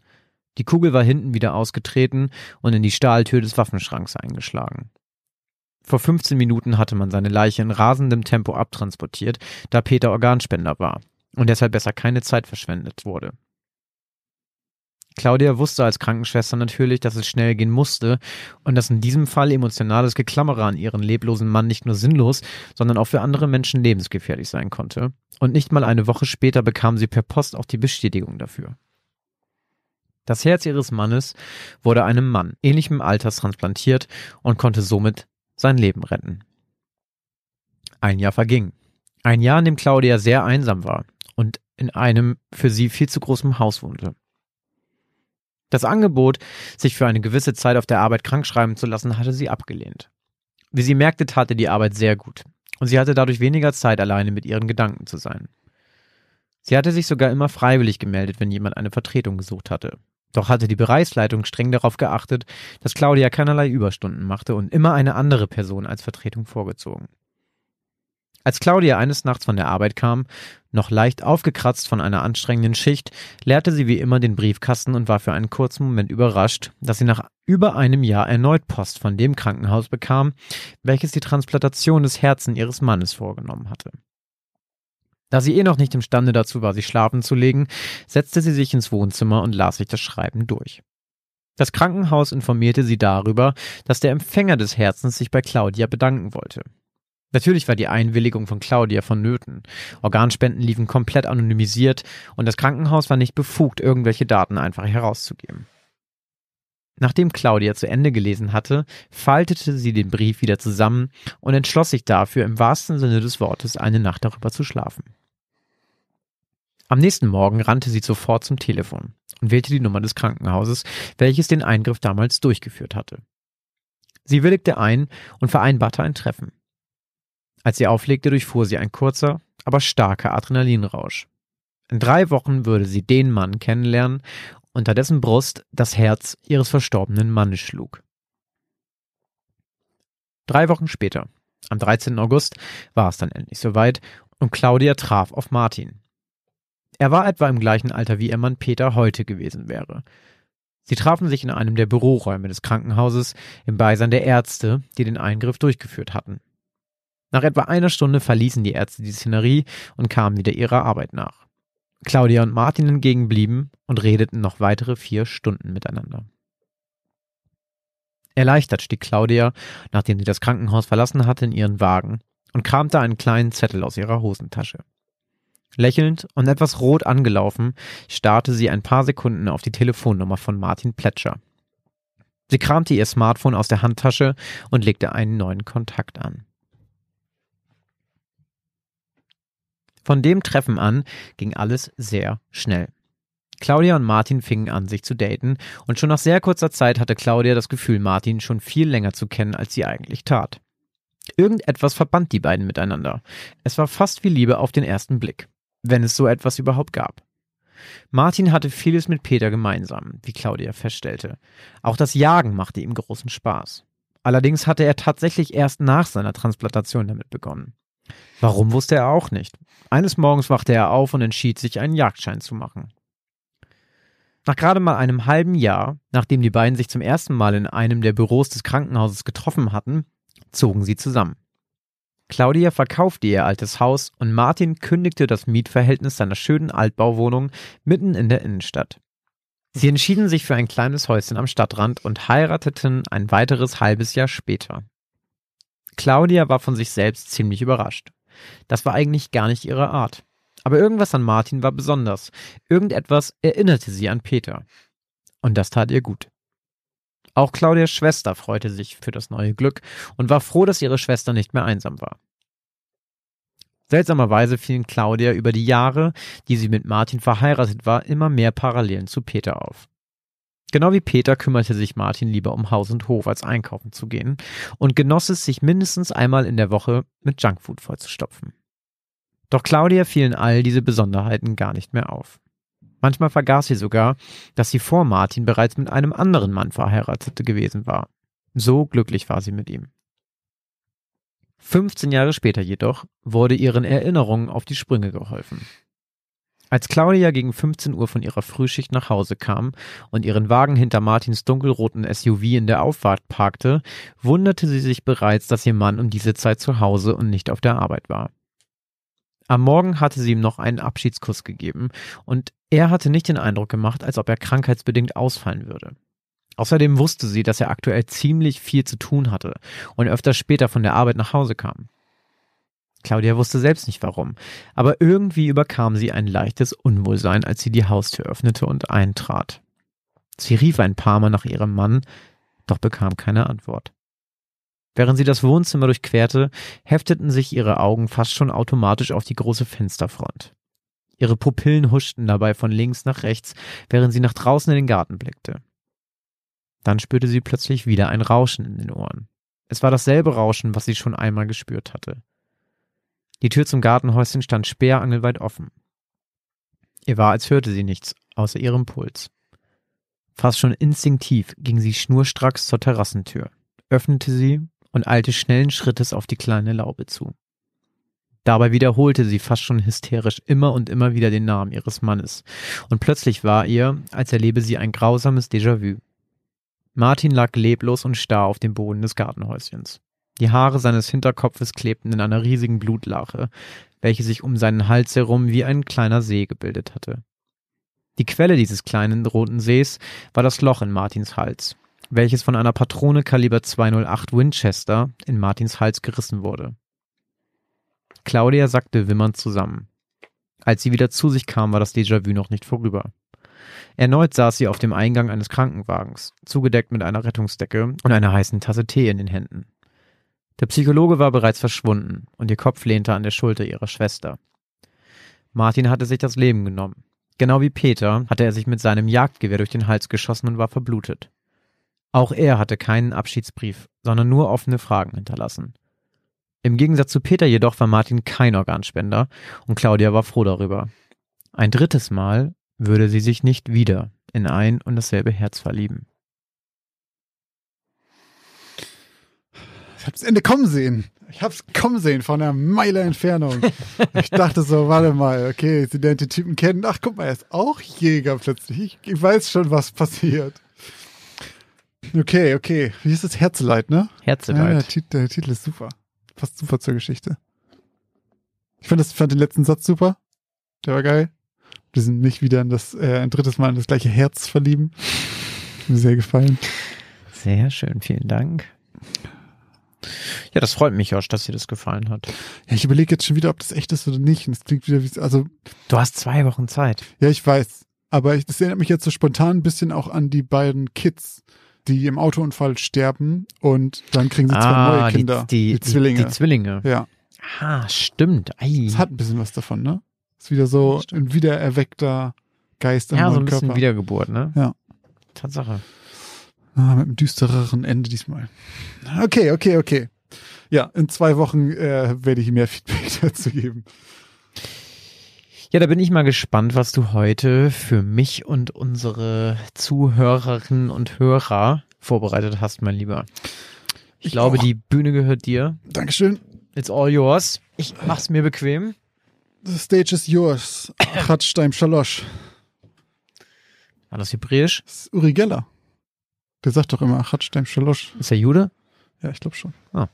Die Kugel war hinten wieder ausgetreten und in die Stahltür des Waffenschranks eingeschlagen. Vor 15 Minuten hatte man seine Leiche in rasendem Tempo abtransportiert, da Peter Organspender war und deshalb besser keine Zeit verschwendet wurde. Claudia wusste als Krankenschwester natürlich, dass es schnell gehen musste und dass in diesem Fall emotionales Geklammere an ihren leblosen Mann nicht nur sinnlos, sondern auch für andere Menschen lebensgefährlich sein konnte. Und nicht mal eine Woche später bekam sie per Post auch die Bestätigung dafür. Das Herz ihres Mannes wurde einem Mann ähnlichem Alters transplantiert und konnte somit sein Leben retten. Ein Jahr verging. Ein Jahr, in dem Claudia sehr einsam war und in einem für sie viel zu großen Haus wohnte. Das Angebot, sich für eine gewisse Zeit auf der Arbeit krankschreiben zu lassen, hatte sie abgelehnt. Wie sie merkte, tat ihr die Arbeit sehr gut, und sie hatte dadurch weniger Zeit, alleine mit ihren Gedanken zu sein. Sie hatte sich sogar immer freiwillig gemeldet, wenn jemand eine Vertretung gesucht hatte. Doch hatte die Bereichsleitung streng darauf geachtet, dass Claudia keinerlei Überstunden machte und immer eine andere Person als Vertretung vorgezogen. Als Claudia eines Nachts von der Arbeit kam, noch leicht aufgekratzt von einer anstrengenden Schicht, leerte sie wie immer den Briefkasten und war für einen kurzen Moment überrascht, dass sie nach über einem Jahr erneut Post von dem Krankenhaus bekam, welches die Transplantation des Herzens ihres Mannes vorgenommen hatte. Da sie eh noch nicht imstande dazu war, sich schlafen zu legen, setzte sie sich ins Wohnzimmer und las sich das Schreiben durch. Das Krankenhaus informierte sie darüber, dass der Empfänger des Herzens sich bei Claudia bedanken wollte. Natürlich war die Einwilligung von Claudia vonnöten. Organspenden liefen komplett anonymisiert und das Krankenhaus war nicht befugt, irgendwelche Daten einfach herauszugeben. Nachdem Claudia zu Ende gelesen hatte, faltete sie den Brief wieder zusammen und entschloss sich dafür, im wahrsten Sinne des Wortes eine Nacht darüber zu schlafen. Am nächsten Morgen rannte sie sofort zum Telefon und wählte die Nummer des Krankenhauses, welches den Eingriff damals durchgeführt hatte. Sie willigte ein und vereinbarte ein Treffen. Als sie auflegte, durchfuhr sie ein kurzer, aber starker Adrenalinrausch. In drei Wochen würde sie den Mann kennenlernen, unter dessen Brust das Herz ihres verstorbenen Mannes schlug. Drei Wochen später, am 13. August, war es dann endlich soweit und Claudia traf auf Martin. Er war etwa im gleichen Alter wie ihr Mann Peter heute gewesen wäre. Sie trafen sich in einem der Büroräume des Krankenhauses im Beisein der Ärzte, die den Eingriff durchgeführt hatten. Nach etwa einer Stunde verließen die Ärzte die Szenerie und kamen wieder ihrer Arbeit nach. Claudia und Martin hingegen blieben und redeten noch weitere vier Stunden miteinander. Erleichtert stieg Claudia, nachdem sie das Krankenhaus verlassen hatte, in ihren Wagen und kramte einen kleinen Zettel aus ihrer Hosentasche. Lächelnd und etwas rot angelaufen, starrte sie ein paar Sekunden auf die Telefonnummer von Martin Plätscher. Sie kramte ihr Smartphone aus der Handtasche und legte einen neuen Kontakt an. Von dem Treffen an ging alles sehr schnell. Claudia und Martin fingen an, sich zu daten, und schon nach sehr kurzer Zeit hatte Claudia das Gefühl, Martin schon viel länger zu kennen, als sie eigentlich tat. Irgendetwas verband die beiden miteinander. Es war fast wie Liebe auf den ersten Blick, wenn es so etwas überhaupt gab. Martin hatte vieles mit Peter gemeinsam, wie Claudia feststellte. Auch das Jagen machte ihm großen Spaß. Allerdings hatte er tatsächlich erst nach seiner Transplantation damit begonnen. Warum wusste er auch nicht. Eines Morgens wachte er auf und entschied sich, einen Jagdschein zu machen. Nach gerade mal einem halben Jahr, nachdem die beiden sich zum ersten Mal in einem der Büros des Krankenhauses getroffen hatten, zogen sie zusammen. Claudia verkaufte ihr altes Haus und Martin kündigte das Mietverhältnis seiner schönen Altbauwohnung mitten in der Innenstadt. Sie entschieden sich für ein kleines Häuschen am Stadtrand und heirateten ein weiteres halbes Jahr später. Claudia war von sich selbst ziemlich überrascht. Das war eigentlich gar nicht ihre Art. Aber irgendwas an Martin war besonders. Irgendetwas erinnerte sie an Peter. Und das tat ihr gut. Auch Claudias Schwester freute sich für das neue Glück und war froh, dass ihre Schwester nicht mehr einsam war. Seltsamerweise fielen Claudia über die Jahre, die sie mit Martin verheiratet war, immer mehr Parallelen zu Peter auf. Genau wie Peter kümmerte sich Martin lieber um Haus und Hof, als einkaufen zu gehen und genoss es, sich mindestens einmal in der Woche mit Junkfood vollzustopfen. Doch Claudia fielen all diese Besonderheiten gar nicht mehr auf. Manchmal vergaß sie sogar, dass sie vor Martin bereits mit einem anderen Mann verheiratet gewesen war. So glücklich war sie mit ihm. 15 Jahre später jedoch wurde ihren Erinnerungen auf die Sprünge geholfen. Als Claudia gegen 15 Uhr von ihrer Frühschicht nach Hause kam und ihren Wagen hinter Martins dunkelroten SUV in der Auffahrt parkte, wunderte sie sich bereits, dass ihr Mann um diese Zeit zu Hause und nicht auf der Arbeit war. Am Morgen hatte sie ihm noch einen Abschiedskuss gegeben und er hatte nicht den Eindruck gemacht, als ob er krankheitsbedingt ausfallen würde. Außerdem wusste sie, dass er aktuell ziemlich viel zu tun hatte und öfter später von der Arbeit nach Hause kam. Claudia wusste selbst nicht warum, aber irgendwie überkam sie ein leichtes Unwohlsein, als sie die Haustür öffnete und eintrat. Sie rief ein paar Mal nach ihrem Mann, doch bekam keine Antwort. Während sie das Wohnzimmer durchquerte, hefteten sich ihre Augen fast schon automatisch auf die große Fensterfront. Ihre Pupillen huschten dabei von links nach rechts, während sie nach draußen in den Garten blickte. Dann spürte sie plötzlich wieder ein Rauschen in den Ohren. Es war dasselbe Rauschen, was sie schon einmal gespürt hatte. Die Tür zum Gartenhäuschen stand sperrangelweit offen. Ihr war, als hörte sie nichts, außer ihrem Puls. Fast schon instinktiv ging sie schnurstracks zur Terrassentür, öffnete sie und eilte schnellen Schrittes auf die kleine Laube zu. Dabei wiederholte sie fast schon hysterisch immer und immer wieder den Namen ihres Mannes, und plötzlich war ihr, als erlebe sie ein grausames Déjà-vu. Martin lag leblos und starr auf dem Boden des Gartenhäuschens. Die Haare seines Hinterkopfes klebten in einer riesigen Blutlache, welche sich um seinen Hals herum wie ein kleiner See gebildet hatte. Die Quelle dieses kleinen roten Sees war das Loch in Martins Hals, welches von einer Patrone Kaliber 208 Winchester in Martins Hals gerissen wurde. Claudia sackte wimmernd zusammen. Als sie wieder zu sich kam, war das Déjà-vu noch nicht vorüber. Erneut saß sie auf dem Eingang eines Krankenwagens, zugedeckt mit einer Rettungsdecke und einer heißen Tasse Tee in den Händen. Der Psychologe war bereits verschwunden und ihr Kopf lehnte an der Schulter ihrer Schwester. Martin hatte sich das Leben genommen. Genau wie Peter hatte er sich mit seinem Jagdgewehr durch den Hals geschossen und war verblutet. Auch er hatte keinen Abschiedsbrief, sondern nur offene Fragen hinterlassen. Im Gegensatz zu Peter jedoch war Martin kein Organspender und Claudia war froh darüber. Ein drittes Mal würde sie sich nicht wieder in ein und dasselbe Herz verlieben. Ich hab's Ende kommen sehen. Ich hab's kommen sehen von einer Meile Entfernung. ich dachte so, warte mal, okay, sie lernt den Typen kennen. Ach, guck mal, er ist auch Jäger plötzlich. Ich, ich weiß schon, was passiert. Okay, okay. Wie ist das? Herzeleid, ne? Herzeleid. Ja, der, Titel, der Titel ist super. Passt super zur Geschichte. Ich fand, das, fand den letzten Satz super. Der war geil. Wir sind nicht wieder in das, äh, ein drittes Mal in das gleiche Herz verlieben. Mir sehr gefallen. Sehr schön, vielen Dank. Ja, das freut mich, Josh, dass dir das gefallen hat. Ja, ich überlege jetzt schon wieder, ob das echt ist oder nicht. Und es klingt wieder wie, also. Du hast zwei Wochen Zeit. Ja, ich weiß. Aber ich, das erinnert mich jetzt so spontan ein bisschen auch an die beiden Kids, die im Autounfall sterben und dann kriegen sie zwei ah, neue Kinder. Die, die, Zwillinge. Die, die Zwillinge. ja, Ah, stimmt. Ei. es hat ein bisschen was davon, ne? Ist wieder so ein wiedererweckter Geist im ja, so ein bisschen Körper. Wiedergeburt, ne? Ja. Tatsache. Ah, mit einem düstereren Ende diesmal. Okay, okay, okay. Ja, in zwei Wochen äh, werde ich mehr Feedback dazu geben. Ja, da bin ich mal gespannt, was du heute für mich und unsere Zuhörerinnen und Hörer vorbereitet hast, mein Lieber. Ich, Ich glaube, auch. die Bühne gehört dir. Dankeschön. It's all yours. Ich mach's mir bequem. The stage is yours. Ratschstein Schalosch. War das hebräisch? Das ist Uri Geller. Der sagt doch immer Ratschstein Schalosch. Ist er Jude? Ja, ich glaube schon. Ah.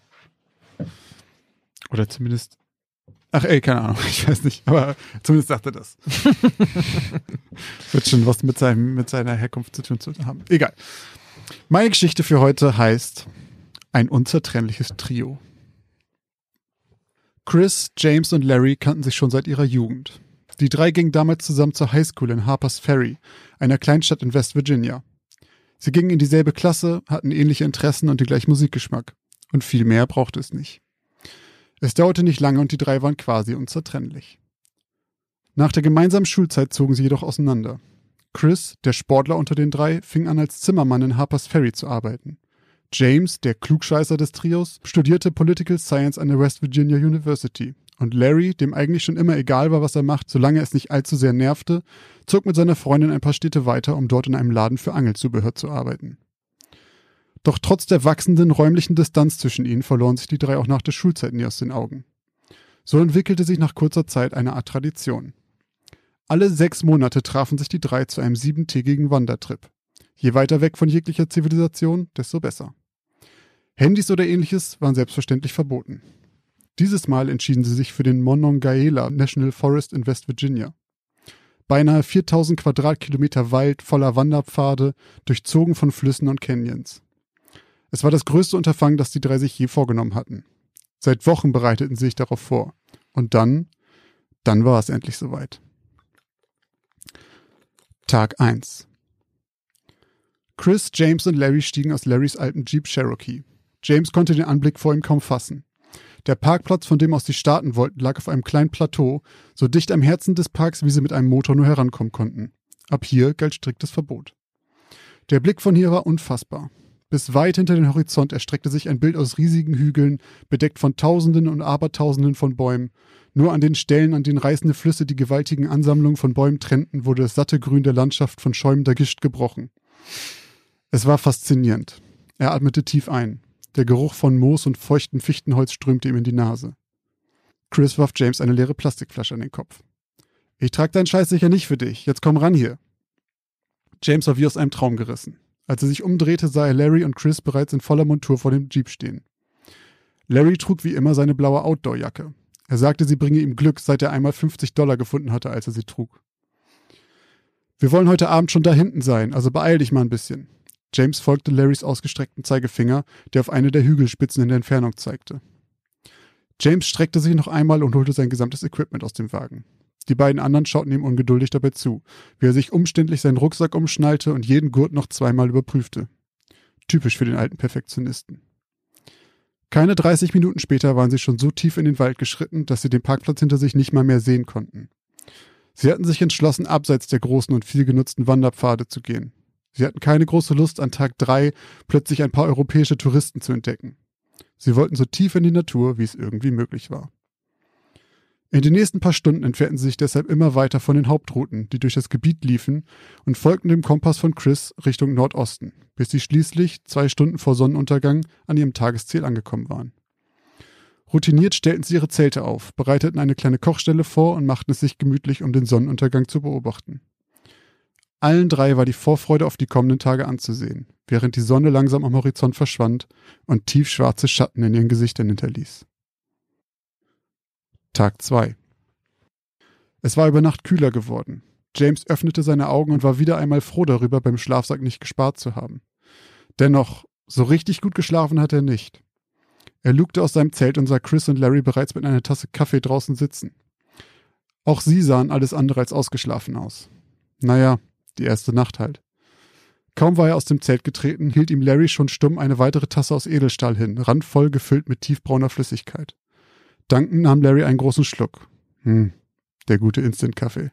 Oder zumindest. Ach ey, keine Ahnung, ich weiß nicht, aber zumindest sagt er das. Wird schon was mit, seinem, mit seiner Herkunft zu tun zu haben. Egal. Meine Geschichte für heute heißt Ein unzertrennliches Trio. Chris, James und Larry kannten sich schon seit ihrer Jugend. Die drei gingen damals zusammen zur Highschool in Harpers Ferry, einer Kleinstadt in West Virginia. Sie gingen in dieselbe Klasse, hatten ähnliche Interessen und den gleichen Musikgeschmack. Und viel mehr brauchte es nicht. Es dauerte nicht lange und die drei waren quasi unzertrennlich. Nach der gemeinsamen Schulzeit zogen sie jedoch auseinander. Chris, der Sportler unter den drei, fing an als Zimmermann in Harpers Ferry zu arbeiten. James, der Klugscheißer des Trios, studierte Political Science an der West Virginia University. Und Larry, dem eigentlich schon immer egal war, was er macht, solange es nicht allzu sehr nervte, zog mit seiner Freundin ein paar Städte weiter, um dort in einem Laden für Angelzubehör zu arbeiten. Doch trotz der wachsenden räumlichen Distanz zwischen ihnen verloren sich die drei auch nach der Schulzeit nie aus den Augen. So entwickelte sich nach kurzer Zeit eine Art Tradition. Alle sechs Monate trafen sich die drei zu einem siebentägigen Wandertrip. Je weiter weg von jeglicher Zivilisation, desto besser. Handys oder ähnliches waren selbstverständlich verboten. Dieses Mal entschieden sie sich für den Monongahela National Forest in West Virginia. Beinahe 4000 Quadratkilometer Wald voller Wanderpfade, durchzogen von Flüssen und Canyons. Es war das größte Unterfangen, das die drei sich je vorgenommen hatten. Seit Wochen bereiteten sie sich darauf vor. Und dann, dann war es endlich soweit. Tag 1 Chris, James und Larry stiegen aus Larrys alten Jeep Cherokee. James konnte den Anblick vor ihm kaum fassen. Der Parkplatz, von dem aus sie starten wollten, lag auf einem kleinen Plateau, so dicht am Herzen des Parks, wie sie mit einem Motor nur herankommen konnten. Ab hier galt striktes Verbot. Der Blick von hier war unfassbar. Bis weit hinter den Horizont erstreckte sich ein Bild aus riesigen Hügeln, bedeckt von Tausenden und Abertausenden von Bäumen. Nur an den Stellen, an denen reißende Flüsse die gewaltigen Ansammlungen von Bäumen trennten, wurde das satte Grün der Landschaft von schäumender Gischt gebrochen. Es war faszinierend. Er atmete tief ein. Der Geruch von Moos und feuchtem Fichtenholz strömte ihm in die Nase. Chris warf James eine leere Plastikflasche an den Kopf. Ich trag deinen Scheiß sicher nicht für dich. Jetzt komm ran hier. James war wie aus einem Traum gerissen. Als er sich umdrehte, sah er Larry und Chris bereits in voller Montur vor dem Jeep stehen. Larry trug wie immer seine blaue Outdoor-Jacke. Er sagte, sie bringe ihm Glück, seit er einmal 50 Dollar gefunden hatte, als er sie trug. Wir wollen heute Abend schon da hinten sein, also beeil dich mal ein bisschen. James folgte Larrys ausgestreckten Zeigefinger, der auf eine der Hügelspitzen in der Entfernung zeigte. James streckte sich noch einmal und holte sein gesamtes Equipment aus dem Wagen. Die beiden anderen schauten ihm ungeduldig dabei zu, wie er sich umständlich seinen Rucksack umschnallte und jeden Gurt noch zweimal überprüfte. Typisch für den alten Perfektionisten. Keine 30 Minuten später waren sie schon so tief in den Wald geschritten, dass sie den Parkplatz hinter sich nicht mal mehr sehen konnten. Sie hatten sich entschlossen, abseits der großen und viel genutzten Wanderpfade zu gehen. Sie hatten keine große Lust, an Tag drei plötzlich ein paar europäische Touristen zu entdecken. Sie wollten so tief in die Natur, wie es irgendwie möglich war. In den nächsten paar Stunden entfernten sie sich deshalb immer weiter von den Hauptrouten, die durch das Gebiet liefen, und folgten dem Kompass von Chris Richtung Nordosten, bis sie schließlich, zwei Stunden vor Sonnenuntergang, an ihrem Tagesziel angekommen waren. Routiniert stellten sie ihre Zelte auf, bereiteten eine kleine Kochstelle vor und machten es sich gemütlich, um den Sonnenuntergang zu beobachten. Allen drei war die Vorfreude auf die kommenden Tage anzusehen, während die Sonne langsam am Horizont verschwand und tiefschwarze Schatten in ihren Gesichtern hinterließ. Tag 2 Es war über Nacht kühler geworden. James öffnete seine Augen und war wieder einmal froh darüber, beim Schlafsack nicht gespart zu haben. Dennoch, so richtig gut geschlafen hat er nicht. Er lugte aus seinem Zelt und sah Chris und Larry bereits mit einer Tasse Kaffee draußen sitzen. Auch sie sahen alles andere als ausgeschlafen aus. Naja, die erste Nacht halt. Kaum war er aus dem Zelt getreten, hielt ihm Larry schon stumm eine weitere Tasse aus Edelstahl hin, randvoll gefüllt mit tiefbrauner Flüssigkeit. Dankend nahm Larry einen großen Schluck. Hm, der gute Instant-Kaffee.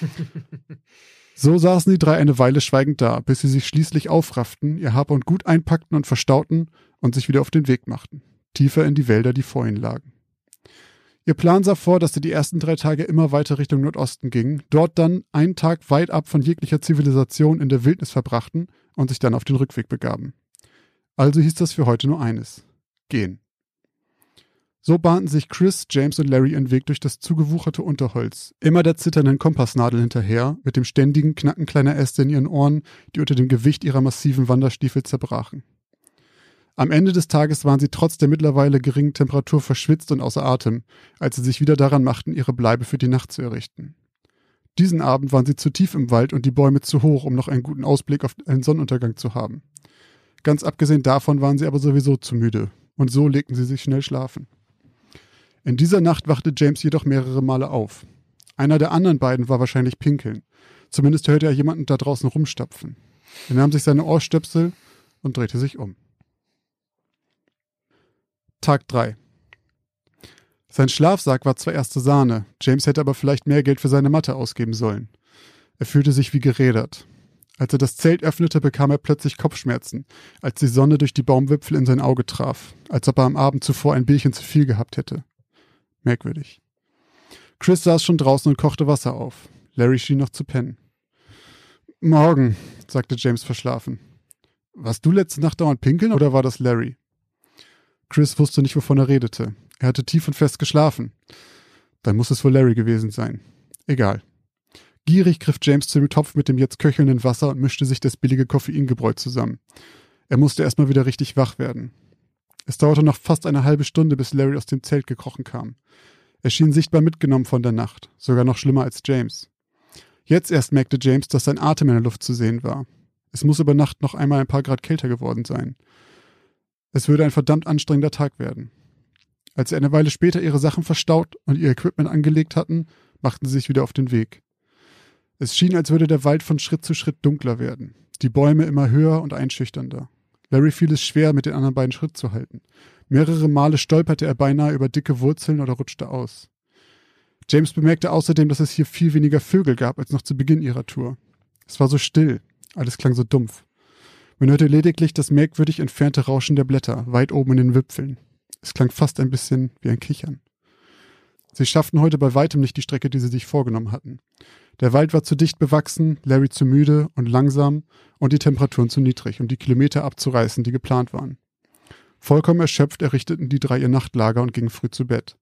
so saßen die drei eine Weile schweigend da, bis sie sich schließlich aufrafften, ihr Hab und Gut einpackten und verstauten und sich wieder auf den Weg machten, tiefer in die Wälder, die vor ihnen lagen. Ihr Plan sah vor, dass sie die ersten drei Tage immer weiter Richtung Nordosten gingen, dort dann einen Tag weit ab von jeglicher Zivilisation in der Wildnis verbrachten und sich dann auf den Rückweg begaben. Also hieß das für heute nur eines: gehen. So bahnten sich Chris, James und Larry ihren Weg durch das zugewucherte Unterholz, immer der zitternden Kompassnadel hinterher, mit dem ständigen Knacken kleiner Äste in ihren Ohren, die unter dem Gewicht ihrer massiven Wanderstiefel zerbrachen. Am Ende des Tages waren sie trotz der mittlerweile geringen Temperatur verschwitzt und außer Atem, als sie sich wieder daran machten, ihre Bleibe für die Nacht zu errichten. Diesen Abend waren sie zu tief im Wald und die Bäume zu hoch, um noch einen guten Ausblick auf einen Sonnenuntergang zu haben. Ganz abgesehen davon waren sie aber sowieso zu müde, und so legten sie sich schnell schlafen. In dieser Nacht wachte James jedoch mehrere Male auf. Einer der anderen beiden war wahrscheinlich pinkeln. Zumindest hörte er jemanden da draußen rumstapfen. Er nahm sich seine Ohrstöpsel und drehte sich um. Tag 3. Sein Schlafsack war zwar erste Sahne, James hätte aber vielleicht mehr Geld für seine Matte ausgeben sollen. Er fühlte sich wie gerädert. Als er das Zelt öffnete, bekam er plötzlich Kopfschmerzen, als die Sonne durch die Baumwipfel in sein Auge traf, als ob er am Abend zuvor ein Bierchen zu viel gehabt hätte. Merkwürdig. Chris saß schon draußen und kochte Wasser auf. Larry schien noch zu pennen. Morgen, sagte James verschlafen. Warst du letzte Nacht dauernd pinkeln oder war das Larry? Chris wusste nicht, wovon er redete. Er hatte tief und fest geschlafen. Dann muss es wohl Larry gewesen sein. Egal. Gierig griff James zu dem Topf mit dem jetzt köchelnden Wasser und mischte sich das billige Koffeingebräu zusammen. Er musste erstmal wieder richtig wach werden. Es dauerte noch fast eine halbe Stunde, bis Larry aus dem Zelt gekrochen kam. Er schien sichtbar mitgenommen von der Nacht, sogar noch schlimmer als James. Jetzt erst merkte James, dass sein Atem in der Luft zu sehen war. Es muss über Nacht noch einmal ein paar Grad kälter geworden sein. Es würde ein verdammt anstrengender Tag werden. Als sie eine Weile später ihre Sachen verstaut und ihr Equipment angelegt hatten, machten sie sich wieder auf den Weg. Es schien, als würde der Wald von Schritt zu Schritt dunkler werden, die Bäume immer höher und einschüchternder. Larry fiel es schwer, mit den anderen beiden Schritt zu halten. Mehrere Male stolperte er beinahe über dicke Wurzeln oder rutschte aus. James bemerkte außerdem, dass es hier viel weniger Vögel gab als noch zu Beginn ihrer Tour. Es war so still, alles klang so dumpf. Man hörte lediglich das merkwürdig entfernte Rauschen der Blätter, weit oben in den Wipfeln. Es klang fast ein bisschen wie ein Kichern. Sie schafften heute bei weitem nicht die Strecke, die sie sich vorgenommen hatten. Der Wald war zu dicht bewachsen, Larry zu müde und langsam und die Temperaturen zu niedrig, um die Kilometer abzureißen, die geplant waren. Vollkommen erschöpft errichteten die drei ihr Nachtlager und gingen früh zu Bett.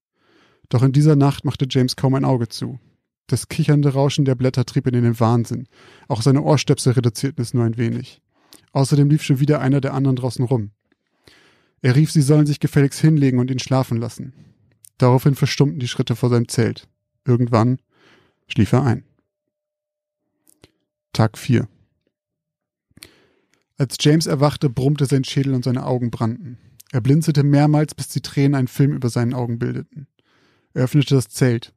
Doch in dieser Nacht machte James kaum ein Auge zu. Das kichernde Rauschen der Blätter trieb ihn in den Wahnsinn. Auch seine Ohrstöpsel reduzierten es nur ein wenig. Außerdem lief schon wieder einer der anderen draußen rum. Er rief, sie sollen sich gefälligst hinlegen und ihn schlafen lassen. Daraufhin verstummten die Schritte vor seinem Zelt. Irgendwann schlief er ein. Tag 4 Als James erwachte, brummte sein Schädel und seine Augen brannten. Er blinzelte mehrmals, bis die Tränen einen Film über seinen Augen bildeten. Er öffnete das Zelt.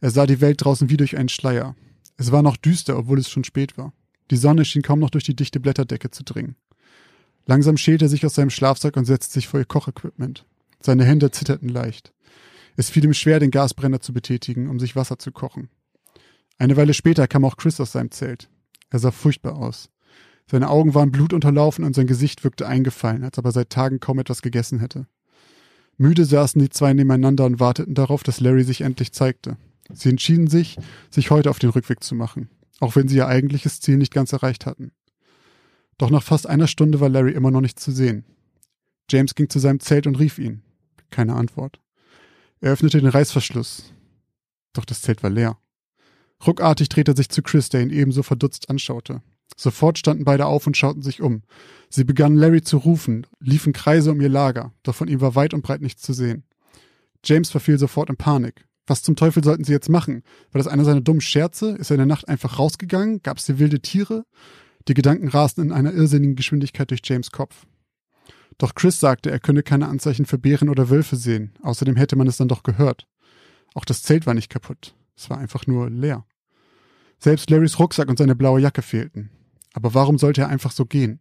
Er sah die Welt draußen wie durch einen Schleier. Es war noch düster, obwohl es schon spät war. Die Sonne schien kaum noch durch die dichte Blätterdecke zu dringen. Langsam schälte er sich aus seinem Schlafsack und setzte sich vor ihr Kochequipment. Seine Hände zitterten leicht. Es fiel ihm schwer, den Gasbrenner zu betätigen, um sich Wasser zu kochen. Eine Weile später kam auch Chris aus seinem Zelt. Er sah furchtbar aus. Seine Augen waren blutunterlaufen und sein Gesicht wirkte eingefallen, als ob er seit Tagen kaum etwas gegessen hätte. Müde saßen die zwei nebeneinander und warteten darauf, dass Larry sich endlich zeigte. Sie entschieden sich, sich heute auf den Rückweg zu machen auch wenn sie ihr eigentliches Ziel nicht ganz erreicht hatten. Doch nach fast einer Stunde war Larry immer noch nicht zu sehen. James ging zu seinem Zelt und rief ihn. Keine Antwort. Er öffnete den Reißverschluss. Doch das Zelt war leer. Ruckartig drehte er sich zu Chris, der ihn ebenso verdutzt anschaute. Sofort standen beide auf und schauten sich um. Sie begannen Larry zu rufen, liefen Kreise um ihr Lager, doch von ihm war weit und breit nichts zu sehen. James verfiel sofort in Panik. Was zum Teufel sollten sie jetzt machen? War das einer seiner dummen Scherze? Ist er in der Nacht einfach rausgegangen? Gab es hier wilde Tiere? Die Gedanken rasten in einer irrsinnigen Geschwindigkeit durch James Kopf. Doch Chris sagte, er könne keine Anzeichen für Bären oder Wölfe sehen. Außerdem hätte man es dann doch gehört. Auch das Zelt war nicht kaputt. Es war einfach nur leer. Selbst Larrys Rucksack und seine blaue Jacke fehlten. Aber warum sollte er einfach so gehen?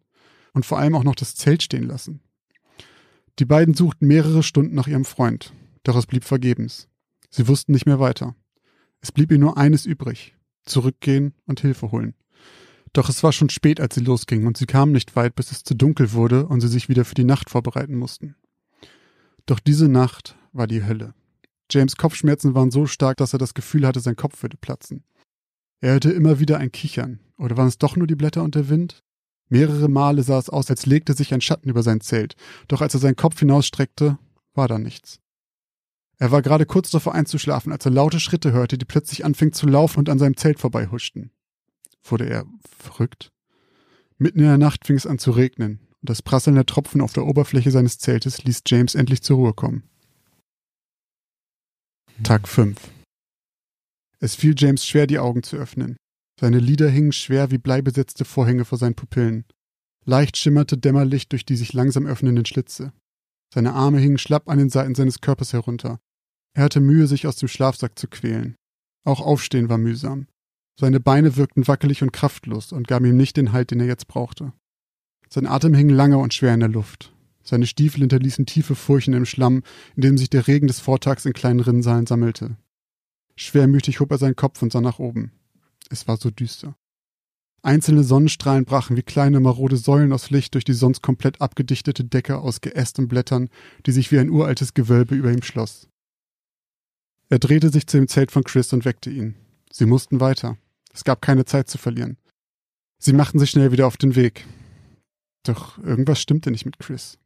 Und vor allem auch noch das Zelt stehen lassen? Die beiden suchten mehrere Stunden nach ihrem Freund, doch es blieb vergebens. Sie wussten nicht mehr weiter. Es blieb ihnen nur eines übrig, zurückgehen und Hilfe holen. Doch es war schon spät, als sie losgingen, und sie kamen nicht weit, bis es zu dunkel wurde und sie sich wieder für die Nacht vorbereiten mussten. Doch diese Nacht war die Hölle. James Kopfschmerzen waren so stark, dass er das Gefühl hatte, sein Kopf würde platzen. Er hörte immer wieder ein Kichern. Oder waren es doch nur die Blätter und der Wind? Mehrere Male sah es aus, als legte sich ein Schatten über sein Zelt, doch als er seinen Kopf hinausstreckte, war da nichts. Er war gerade kurz davor einzuschlafen, als er laute Schritte hörte, die plötzlich anfingen zu laufen und an seinem Zelt vorbeihuschten. Wurde er verrückt? Mitten in der Nacht fing es an zu regnen, und das Prasseln der Tropfen auf der Oberfläche seines Zeltes ließ James endlich zur Ruhe kommen. Tag 5 Es fiel James schwer, die Augen zu öffnen. Seine Lider hingen schwer wie bleibesetzte Vorhänge vor seinen Pupillen. Leicht schimmerte Dämmerlicht durch die sich langsam öffnenden Schlitze. Seine Arme hingen schlapp an den Seiten seines Körpers herunter. Er hatte Mühe, sich aus dem Schlafsack zu quälen. Auch Aufstehen war mühsam. Seine Beine wirkten wackelig und kraftlos und gaben ihm nicht den Halt, den er jetzt brauchte. Sein Atem hing lange und schwer in der Luft. Seine Stiefel hinterließen tiefe Furchen im Schlamm, in dem sich der Regen des Vortags in kleinen Rinnsalen sammelte. Schwermütig hob er seinen Kopf und sah nach oben. Es war so düster. Einzelne Sonnenstrahlen brachen wie kleine marode Säulen aus Licht durch die sonst komplett abgedichtete Decke aus geässten Blättern, die sich wie ein uraltes Gewölbe über ihm schloss. Er drehte sich zu dem Zelt von Chris und weckte ihn. Sie mussten weiter. Es gab keine Zeit zu verlieren. Sie machten sich schnell wieder auf den Weg. Doch irgendwas stimmte nicht mit Chris.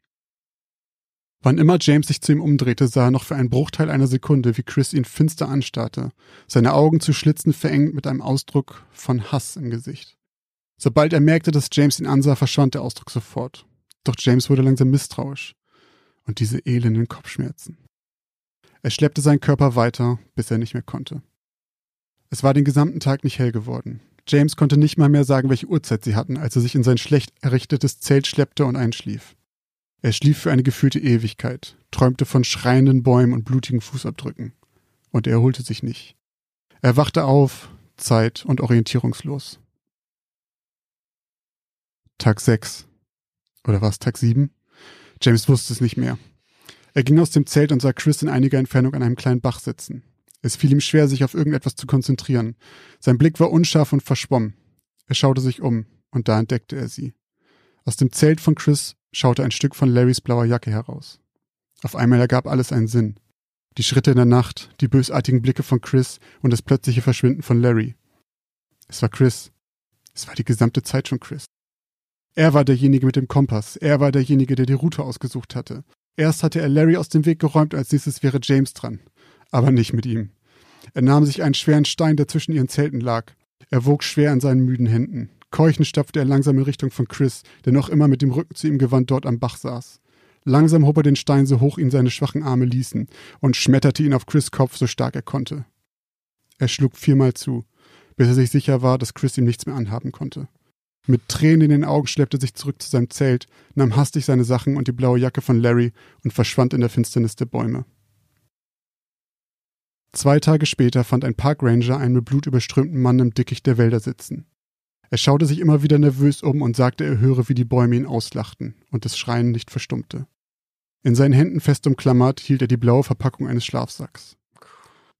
Wann immer James sich zu ihm umdrehte, sah er noch für einen Bruchteil einer Sekunde, wie Chris ihn finster anstarrte, seine Augen zu Schlitzen verengt mit einem Ausdruck von Hass im Gesicht. Sobald er merkte, dass James ihn ansah, verschwand der Ausdruck sofort. Doch James wurde langsam misstrauisch. Und diese elenden Kopfschmerzen. Er schleppte seinen Körper weiter, bis er nicht mehr konnte. Es war den gesamten Tag nicht hell geworden. James konnte nicht mal mehr sagen, welche Uhrzeit sie hatten, als er sich in sein schlecht errichtetes Zelt schleppte und einschlief. Er schlief für eine gefühlte Ewigkeit, träumte von schreienden Bäumen und blutigen Fußabdrücken. Und er erholte sich nicht. Er wachte auf, zeit- und orientierungslos. Tag 6. Oder war es Tag 7? James wusste es nicht mehr. Er ging aus dem Zelt und sah Chris in einiger Entfernung an einem kleinen Bach sitzen. Es fiel ihm schwer, sich auf irgendetwas zu konzentrieren. Sein Blick war unscharf und verschwommen. Er schaute sich um, und da entdeckte er sie. Aus dem Zelt von Chris schaute ein Stück von Larrys blauer Jacke heraus. Auf einmal ergab alles einen Sinn. Die Schritte in der Nacht, die bösartigen Blicke von Chris und das plötzliche Verschwinden von Larry. Es war Chris. Es war die gesamte Zeit schon Chris. Er war derjenige mit dem Kompass. Er war derjenige, der die Route ausgesucht hatte. Erst hatte er Larry aus dem Weg geräumt, als nächstes wäre James dran. Aber nicht mit ihm. Er nahm sich einen schweren Stein, der zwischen ihren Zelten lag. Er wog schwer in seinen müden Händen. Keuchend stapfte er langsam in Richtung von Chris, der noch immer mit dem Rücken zu ihm gewandt dort am Bach saß. Langsam hob er den Stein so hoch ihn seine schwachen Arme ließen und schmetterte ihn auf Chris Kopf so stark er konnte. Er schlug viermal zu, bis er sich sicher war, dass Chris ihm nichts mehr anhaben konnte. Mit Tränen in den Augen schleppte er sich zurück zu seinem Zelt, nahm hastig seine Sachen und die blaue Jacke von Larry und verschwand in der Finsternis der Bäume. Zwei Tage später fand ein Parkranger einen mit Blut überströmten Mann im Dickicht der Wälder sitzen. Er schaute sich immer wieder nervös um und sagte, er höre, wie die Bäume ihn auslachten und das Schreien nicht verstummte. In seinen Händen fest umklammert hielt er die blaue Verpackung eines Schlafsacks.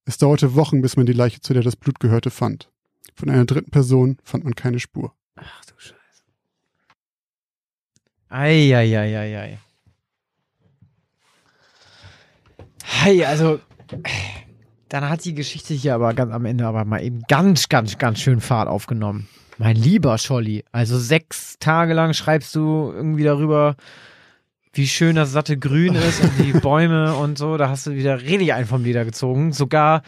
Es dauerte Wochen, bis man die Leiche, zu der das Blut gehörte, fand. Von einer dritten Person fand man keine Spur. Ach du Scheiße. Eieieiei. Hey, also, dann hat die Geschichte hier aber ganz am Ende aber mal eben ganz, ganz, ganz schön Fahrt aufgenommen. Mein lieber Scholli, also sechs Tage lang schreibst du irgendwie darüber, wie schön das satte Grün ist und die Bäume und so. Da hast du wieder richtig einen vom Leder gezogen. Sogar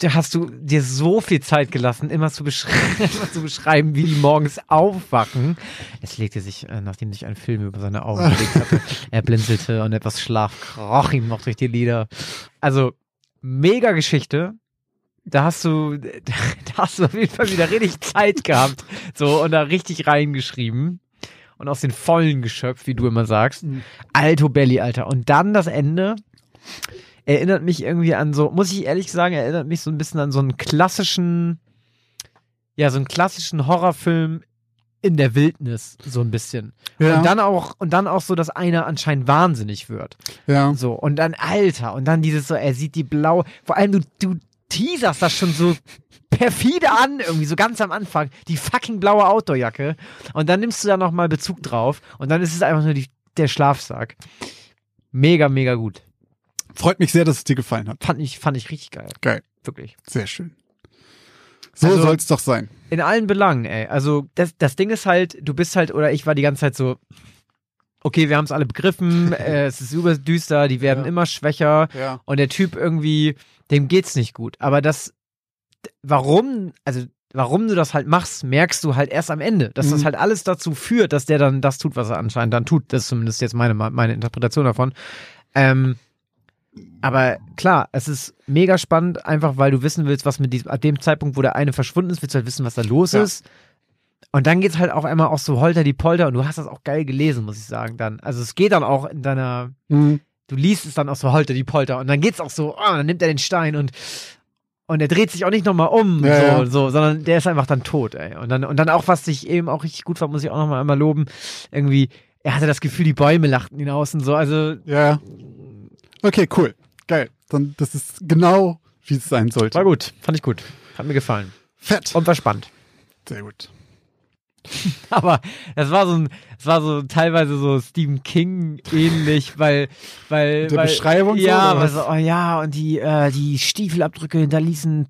da hast du dir so viel Zeit gelassen, immer zu, beschre immer zu beschreiben, wie die morgens aufwachen. Es legte sich, äh, nachdem sich ein Film über seine Augen gelegt hatte, er blinzelte und etwas Schlaf kroch ihm noch durch die Lider. Also, mega Geschichte da hast du, da hast du auf jeden Fall wieder richtig Zeit gehabt. So, und da richtig reingeschrieben. Und aus den Vollen geschöpft, wie du immer sagst. Mhm. Alto Belly, Alter. Und dann das Ende. Erinnert mich irgendwie an so, muss ich ehrlich sagen, erinnert mich so ein bisschen an so einen klassischen, ja, so einen klassischen Horrorfilm in der Wildnis so ein bisschen. Ja. Und dann auch und dann auch so, dass einer anscheinend wahnsinnig wird. Ja. So und dann Alter und dann dieses so, er sieht die blau, vor allem du du teaserst das schon so perfide an irgendwie so ganz am Anfang die fucking blaue Outdoorjacke und dann nimmst du da noch mal Bezug drauf und dann ist es einfach nur die, der Schlafsack. Mega mega gut. Freut mich sehr, dass es dir gefallen hat. Fand ich fand ich richtig geil. Geil. Wirklich. Sehr schön. So Also- soll's doch sein. In allen Belangen, ey. Also das, das Ding ist halt, du bist halt, oder ich war die ganze Zeit so, okay, wir haben es alle begriffen, äh, es ist super düster, die werden Ja. immer schwächer Ja. und der Typ irgendwie, dem geht's nicht gut. Aber das, warum, also warum du das halt machst, merkst du halt erst am Ende. Dass das Mhm. halt alles dazu führt, dass der dann das tut, was er anscheinend dann tut. Das ist zumindest jetzt meine, meine Interpretation davon. Ähm, aber klar, es ist mega spannend, einfach weil du wissen willst, was mit diesem, ab dem Zeitpunkt, wo der eine verschwunden ist, willst du halt wissen, was da los Ja. ist. Und dann geht's halt auch einmal auch so holter die Polter und du hast das auch geil gelesen, muss ich sagen, dann. Also es geht dann auch in deiner, Mhm. du liest es dann auch so holter die Polter und dann geht's auch so, oh, dann nimmt er den Stein und und er dreht sich auch nicht nochmal um, Ja, so, ja. so, sondern der ist einfach dann tot, ey. Und dann, und dann auch, was ich eben auch richtig gut fand, muss ich auch nochmal einmal loben, irgendwie, er hatte das Gefühl, die Bäume lachten ihn aus und so, also, Ja. Okay, cool. Geil. Dann, das ist genau, wie es sein sollte. war gut, fand ich gut. Hat mir gefallen. Fett. Und war spannend. Sehr gut. Aber das war so ein, das war so teilweise so Stephen King ähnlich, weil, weil, Mit der weil, Beschreibung so, ja, oder weil was? so, oh ja, und die, äh, die Stiefelabdrücke hinterließen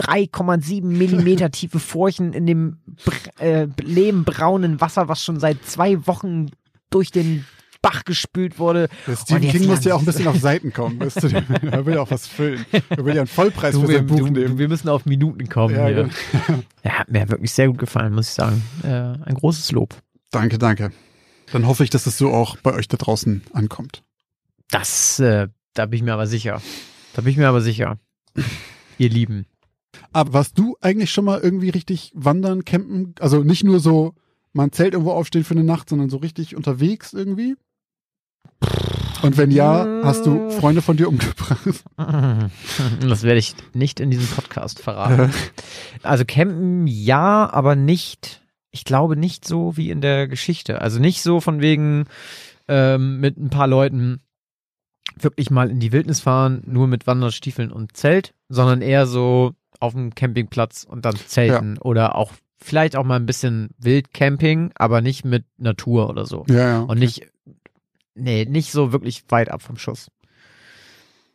3,7 Millimeter tiefe Furchen in dem br- äh, lehmbraunen Wasser, was schon seit zwei Wochen durch den Bach gespült wurde. Der Stephen King muss ja auch ein bisschen auf Seiten kommen. Weißt du? Er will ja auch was füllen. Er will ja einen Vollpreis Du, für wir, sein Buch du, nehmen. wir müssen auf Minuten kommen Ja, hier. genau. Ja, hat mir wirklich sehr gut gefallen, muss ich sagen. Äh, ein großes Lob. Danke, danke. Dann hoffe ich, dass es so auch bei euch da draußen ankommt. Das, äh, da bin ich mir aber sicher. Da bin ich mir aber sicher. Ihr Lieben. Aber warst du eigentlich schon mal irgendwie richtig wandern, campen? Also nicht nur so mal ein Zelt irgendwo aufstehen für eine Nacht, sondern so richtig unterwegs irgendwie? Und wenn ja, hast du Freunde von dir umgebracht? Das werde ich nicht in diesem Podcast verraten. Also campen ja, aber nicht, ich glaube nicht so wie in der Geschichte. Also nicht so von wegen ähm, mit ein paar Leuten wirklich mal in die Wildnis fahren, nur mit Wanderstiefeln und Zelt, sondern eher so auf dem Campingplatz und dann zelten oder auch vielleicht auch mal ein bisschen Wildcamping, aber nicht mit Natur oder so. Ja, ja. Und nicht, nee, nicht so wirklich weit ab vom Schuss.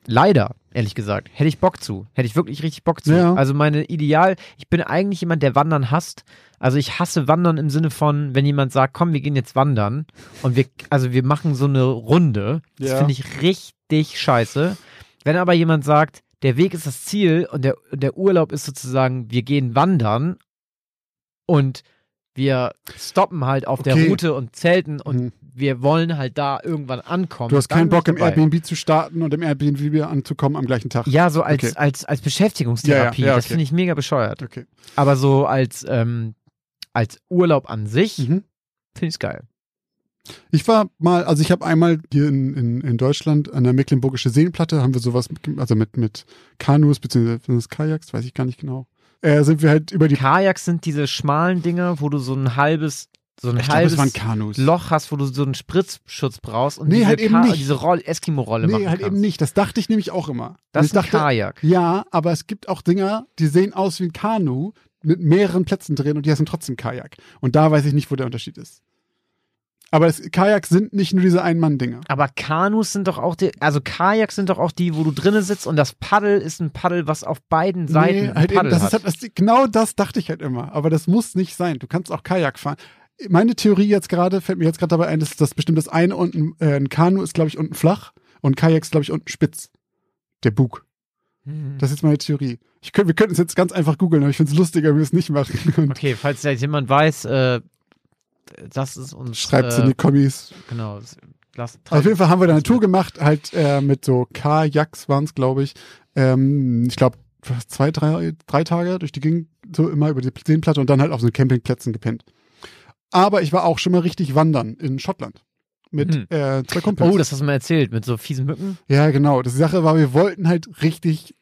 Leider, ehrlich gesagt, hätte ich Bock zu. Hätte ich wirklich richtig Bock zu. Ja. Also meine Ideal, ich bin eigentlich jemand, der Wandern hasst. Also ich hasse Wandern im Sinne von, wenn jemand sagt, komm, wir gehen jetzt wandern und wir, also wir machen so eine Runde. Das Ja. finde ich richtig scheiße. Wenn aber jemand sagt, der Weg ist das Ziel und der, der Urlaub ist sozusagen, wir gehen wandern und wir stoppen halt auf Okay. der Route und zelten und Mhm. Wir wollen halt da irgendwann ankommen. Du hast keinen Bock, im. Airbnb zu starten und im Airbnb anzukommen am gleichen Tag. Ja, so als, Okay. als, als Beschäftigungstherapie. Ja, ja, ja, Das okay. finde ich mega bescheuert. Okay. Aber so als, ähm, als Urlaub an sich Mhm. finde ich es geil. Ich war mal, also ich habe einmal hier in, in, in Deutschland an der Mecklenburgische Seenplatte, haben wir sowas, mit, also mit, mit Kanus beziehungsweise Kajaks, weiß ich gar nicht genau. Äh, sind wir halt über die. Kajaks sind diese schmalen Dinger, wo du so ein halbes, so ein ich halbes Kanus. Loch hast, wo du so einen Spritzschutz brauchst und Nee, diese, halt eben Ka- nicht. diese Roll Eskimo-Rolle machen Nee, halt kannst. eben nicht. Das dachte ich nämlich auch immer. Das ist ein dachte, Kajak. ja, aber es gibt auch Dinger, die sehen aus wie ein Kanu mit mehreren Plätzen drin und die heißen trotzdem Kajak. Und da weiß ich nicht, wo der Unterschied ist. Aber es, Kajaks sind nicht nur diese Ein-Mann-Dinger. Aber Kanus sind doch auch die, also Kajaks sind doch auch die, wo du drinnen sitzt und das Paddel ist ein Paddel, was auf beiden Seiten Nee, halt eben, Paddel das hat. ist halt, das, genau das dachte ich halt immer. Aber das muss nicht sein. Du kannst auch Kajak fahren. Meine Theorie jetzt gerade, fällt mir jetzt gerade dabei ein, dass das bestimmt das eine unten, äh, ein Kanu ist, glaube ich, unten flach und Kajak ist, glaube ich, unten spitz. Der Bug. Hm. Das ist jetzt meine Theorie. Ich könnt, wir könnten es jetzt ganz einfach googeln, aber ich finde es lustiger, wenn wir es nicht machen. Und Okay, falls jetzt jemand weiß, äh, das ist uns. Schreibt es äh, in die Kommis. Genau. Lass, Auf jeden Fall haben wir da eine Tour gemacht, halt äh, mit so Kajaks waren es, glaube ich. Ähm, ich glaube, zwei, drei, drei Tage durch die Gegend, so immer über die Seenplatte und dann halt auf so Campingplätzen gepennt. Aber ich war auch schon mal richtig wandern in Schottland. Mit Hm. äh, zwei Kumpels. Oh, das hast du mir erzählt, mit so fiesen Mücken. ja, genau. Das die Sache war, wir wollten halt richtig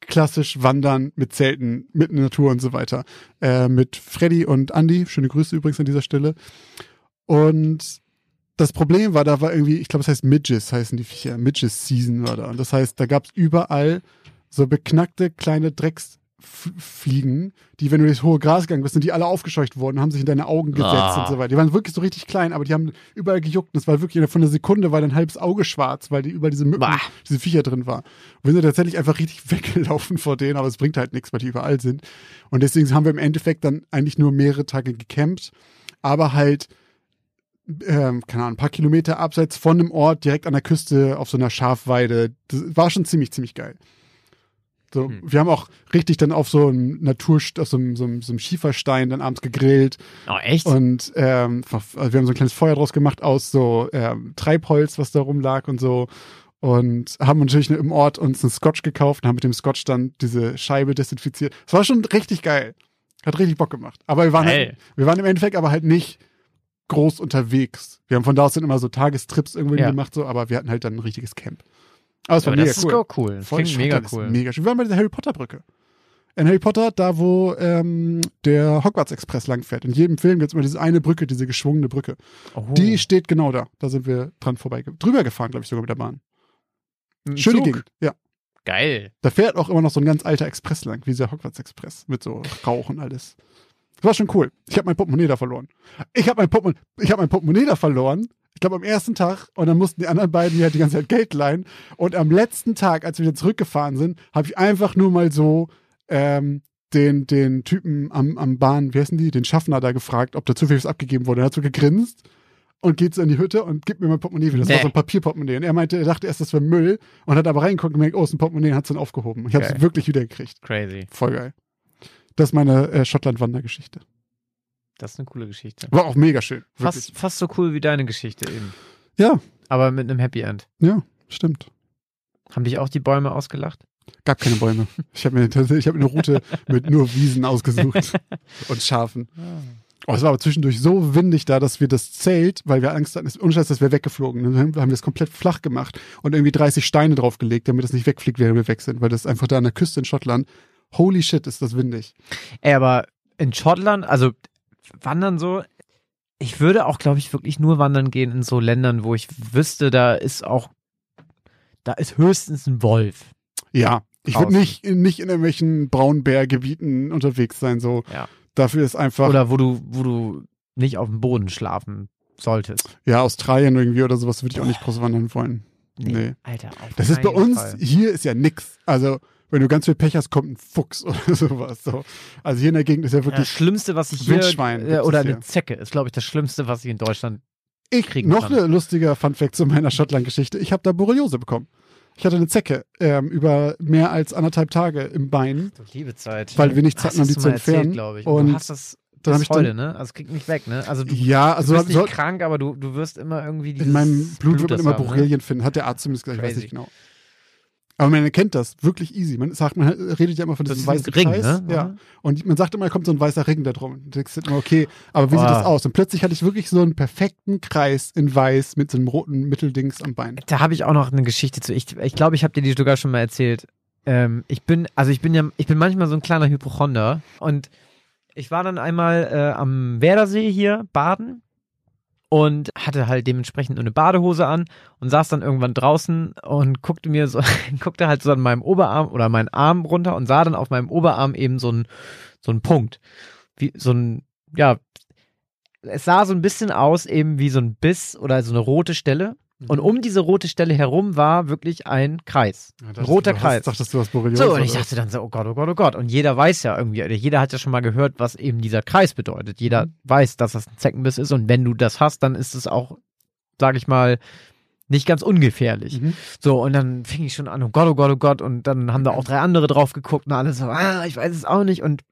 klassisch wandern mit Zelten, der Natur und so weiter. Äh, mit Freddy und Andy. Schöne Grüße übrigens an dieser Stelle. Und das Problem war, da war irgendwie, ich glaube, es heißt Midges, heißen die Viecher. Midges Season war da. Und das heißt, da gab es überall so beknackte kleine Drecksfliegen, die, wenn du durchs hohe Gras gegangen bist, sind die alle aufgescheucht worden, haben sich in deine Augen gesetzt Ah. und so weiter. Die waren wirklich so richtig klein, aber die haben überall gejuckt. Und es war wirklich von einer Sekunde war dein halbes Auge schwarz, weil die über diese Mücken, Bah. diese Viecher drin war. Und wir sind tatsächlich einfach richtig weggelaufen vor denen, aber es bringt halt nichts, weil die überall sind. Und deswegen haben wir im Endeffekt dann eigentlich nur mehrere Tage gecampt, aber halt ähm, keine Ahnung, ein paar Kilometer abseits von einem Ort, direkt an der Küste auf so einer Schafweide. Das war schon ziemlich, ziemlich geil. So, Hm. Wir haben auch richtig dann auf so einem Natur, auf so einem, so einem, so einem Schieferstein dann abends gegrillt Oh, echt? und ähm, also wir haben so ein kleines Feuer draus gemacht aus so ähm, Treibholz, was da rumlag und so. Und haben natürlich im Ort uns einen Scotch gekauft und haben mit dem Scotch dann diese Scheibe desinfiziert. Es war schon richtig geil. Hat richtig Bock gemacht. Aber wir waren, halt, wir waren im Endeffekt aber halt nicht groß unterwegs. Wir haben von da aus dann immer so Tagestrips irgendwie Ja. gemacht, so, aber wir hatten halt dann ein richtiges Camp. Aber es war Aber mega das cool. ist auch cool. Voll Klingt mega cool. Mega schön. Wir waren bei der Harry Potter Brücke. In Harry Potter, da wo ähm, der Hogwarts Express langfährt. In jedem Film gibt es immer diese eine Brücke, diese geschwungene Brücke. Oh. Die steht genau da. Da sind wir dran vorbei. Drüber gefahren, glaube ich, sogar mit der Bahn. Ein Schöne Zug. Gegend. Ja. Geil. Da fährt auch immer noch so ein ganz alter Express lang, wie der Hogwarts Express. Mit so Rauch und alles. Das war schon cool. Ich habe mein Portemonnaie da verloren. Ich habe mein, Portemon ich hab mein Portemonnaie da verloren. Ich glaube am ersten Tag. Und dann mussten die anderen beiden mir halt die ganze Zeit Geld leihen. Und am letzten Tag, als wir wieder zurückgefahren sind, habe ich einfach nur mal so ähm, den, den Typen am, am Bahn, wie heißen die, den Schaffner da gefragt, ob da zufällig was abgegeben wurde. Er hat so gegrinst und geht so in die Hütte und gibt mir mein Portemonnaie wieder. Das war Nee. so ein Papierportemonnaie. Und er meinte, er dachte erst, das wäre Müll und hat aber reingeguckt und gemerkt, oh, es ist ein Portemonnaie und hat es dann aufgehoben. Ich habe es Geil. wirklich wieder gekriegt. Crazy. Voll geil. Das ist meine äh, Schottland-Wandergeschichte. Das ist eine coole Geschichte. War auch mega schön. Fast, fast so cool wie deine Geschichte eben. Ja, Aber mit einem Happy End. ja, stimmt. Haben dich auch die Bäume ausgelacht? Gab keine Bäume. Ich habe mir ich habe eine Route mit nur Wiesen ausgesucht und Schafen. Oh, es war aber zwischendurch so windig da, dass wir das Zelt, weil wir Angst hatten, es- ohne Scheiß, das wäre weggeflogen. Dann haben wir es komplett flach gemacht und irgendwie 30 Steine draufgelegt, damit es nicht wegfliegt, während wir weg sind, weil das einfach da an der Küste in Schottland. Holy shit, ist das windig. Ey, aber in Schottland, also wandern so, ich würde auch, glaube ich, wirklich nur wandern gehen in so Ländern, wo ich wüsste, da ist auch, da ist höchstens ein Wolf. Ja, ich würde nicht, nicht in irgendwelchen Braunbärgebieten unterwegs sein, so. Ja. Dafür ist einfach, Oder wo du, wo du nicht auf dem Boden schlafen solltest. ja, Australien irgendwie oder sowas würde ich auch nicht groß wandern wollen. Nee. Alter, auf Das ist bei uns, Fall. hier ist ja nix. Also, wenn du ganz viel Pech hast, kommt ein Fuchs oder sowas. So. Also hier in der Gegend ist ja Das wirklich Schlimmste, was ich hier, Wildschwein äh, oder hier. eine Zecke, ist, glaube ich, das Schlimmste, was ich in Deutschland. Ich, kriegen noch kann. eine lustiger Funfact zu meiner Schottland-Geschichte. Ich habe da Borreliose bekommen. Ich hatte eine Zecke ähm, über mehr als anderthalb Tage im Bein. Du liebe Zeit. Weil wir nichts hatten, um du die zu erzählt, entfernen. glaube ich. Und du hast das dann hab bis ich heute, ne? Also es kriegt nicht weg, ne? Also du, Ja, du also bist nicht krank, aber du, du wirst immer irgendwie dieses in meinem Blut wird man das immer ne? Borrelien finden, hat der Arzt zumindest gesagt, ich weiß Crazy. nicht genau. Aber man kennt das wirklich easy. Man sagt, man redet ja immer von diesem weißen Ring, Kreis. ne? Ja. Und man sagt immer, da kommt so ein weißer Ring da drum. Und denkst immer, okay, aber wie sieht Boah. das aus? Und plötzlich hatte ich wirklich so einen perfekten Kreis in weiß mit so einem roten Mitteldings am Bein. Da habe ich auch noch eine Geschichte zu. Ich, ich glaube, ich habe dir die sogar schon mal erzählt. Ähm, ich bin, also ich bin ja, ich bin manchmal so ein kleiner Hypochonder und ich war dann einmal äh, am Werdersee hier baden und hatte halt dementsprechend nur eine Badehose an und saß dann irgendwann draußen und guckte mir so, guckte halt so an meinem Oberarm oder meinen Arm runter und sah dann auf meinem Oberarm eben so ein, so ein Punkt. Wie, so ein, ja, es sah so ein bisschen aus eben wie so ein Biss oder so eine rote Stelle. Und um diese rote Stelle herum war wirklich ein Kreis. Ja, Ein roter du Kreis. Dachtest du hast Borreliose? So, und ich dachte dann so, oh Gott, oh Gott, oh Gott. Und jeder weiß ja irgendwie, oder jeder hat ja schon mal gehört, was eben dieser Kreis bedeutet. Jeder Mhm. weiß, dass das ein Zeckenbiss ist. Und wenn du das hast, dann ist es auch, sag ich mal, nicht ganz ungefährlich. Mhm. So, und dann fing ich schon an, oh Gott, oh Gott, oh Gott. Und dann haben da auch drei andere drauf geguckt und alle so, ah, ich weiß es auch nicht. Und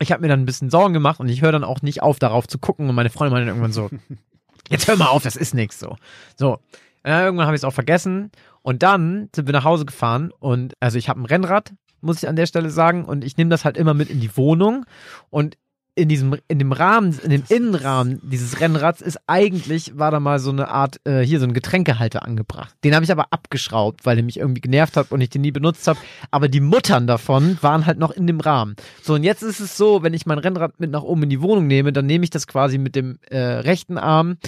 ich habe mir dann ein bisschen Sorgen gemacht und ich höre dann auch nicht auf, darauf zu gucken. Und meine Freundin meinte irgendwann so, jetzt hör mal auf, das ist nichts so. So. Äh, irgendwann habe ich es auch vergessen. Und dann sind wir nach Hause gefahren und also ich habe ein Rennrad, muss ich an der Stelle sagen, und ich nehme das halt immer mit in die Wohnung. Und in diesem, in dem Rahmen, in dem Innenrahmen dieses Rennrads ist eigentlich, war da mal so eine Art, äh, hier so ein Getränkehalter angebracht. Den habe ich aber abgeschraubt, weil der mich irgendwie genervt hat und ich den nie benutzt habe. Aber die Muttern davon waren halt noch in dem Rahmen. So, und jetzt ist es so, wenn ich mein Rennrad mit nach oben in die Wohnung nehme, dann nehme ich das quasi mit dem äh, rechten Arm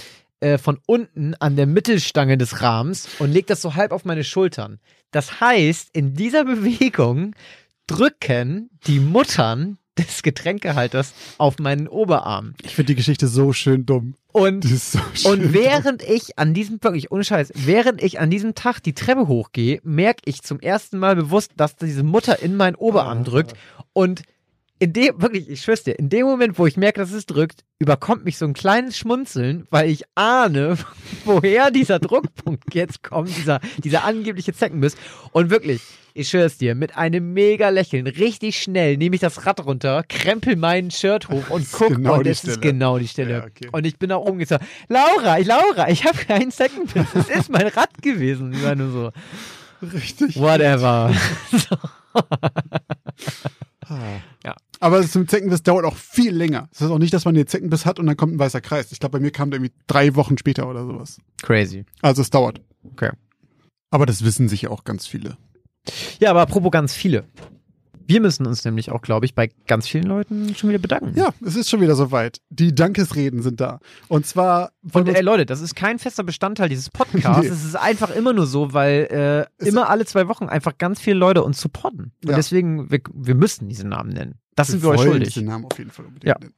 äh, von unten an der Mittelstange des Rahmens und lege das so halb auf meine Schultern. Das heißt, in dieser Bewegung drücken die Muttern des Getränkehalters auf meinen Oberarm. Ich finde die Geschichte so schön dumm. Und, so schön und während ich an diesem, wirklich ohne Scheiß, während ich an diesem Tag die Treppe hochgehe, merke ich zum ersten Mal bewusst, dass diese Mutter in meinen Oberarm Ah. drückt. Und in dem, wirklich, ich schwör's dir, in dem Moment, wo ich merke, dass es drückt, überkommt mich so ein kleines Schmunzeln, weil ich ahne, woher dieser Druckpunkt jetzt kommt, dieser, dieser angebliche Zeckenbiss. Und wirklich, ich schwör's dir, mit einem mega Lächeln, richtig schnell nehme ich das Rad runter, krempel mein Shirt hoch und ist guck, genau und die es ist Stelle. genau die Stelle. Ja, okay. Und ich bin da oben gesagt, Laura, ich, Laura, ich habe keinen Zeckenbiss, es ist mein Rad gewesen. Ich war nur so, richtig. whatever. Ah. Ja. Aber das zum Zeckenbiss dauert auch viel länger. Das heißt auch nicht, dass man den Zeckenbiss hat und dann kommt ein weißer Kreis. Ich glaube, bei mir kam der irgendwie drei Wochen später oder sowas. Crazy. Also es dauert. Okay. Aber das wissen sich auch ganz viele. Ja, aber apropos ganz viele. Wir müssen uns nämlich auch, glaube ich, bei ganz vielen Leuten schon wieder bedanken. Ja, es ist schon wieder soweit. Die Dankesreden sind da. Und zwar von Und ey, Leute, das ist kein fester Bestandteil dieses Podcasts. Nee. Es ist einfach immer nur so, weil äh, immer alle zwei Wochen einfach ganz viele Leute uns supporten. Und Ja. deswegen, wir, wir müssen diesen Namen nennen. Das sind wir euch schuldig. Den Namen auf jeden Fall unbedingt Ja. nennen.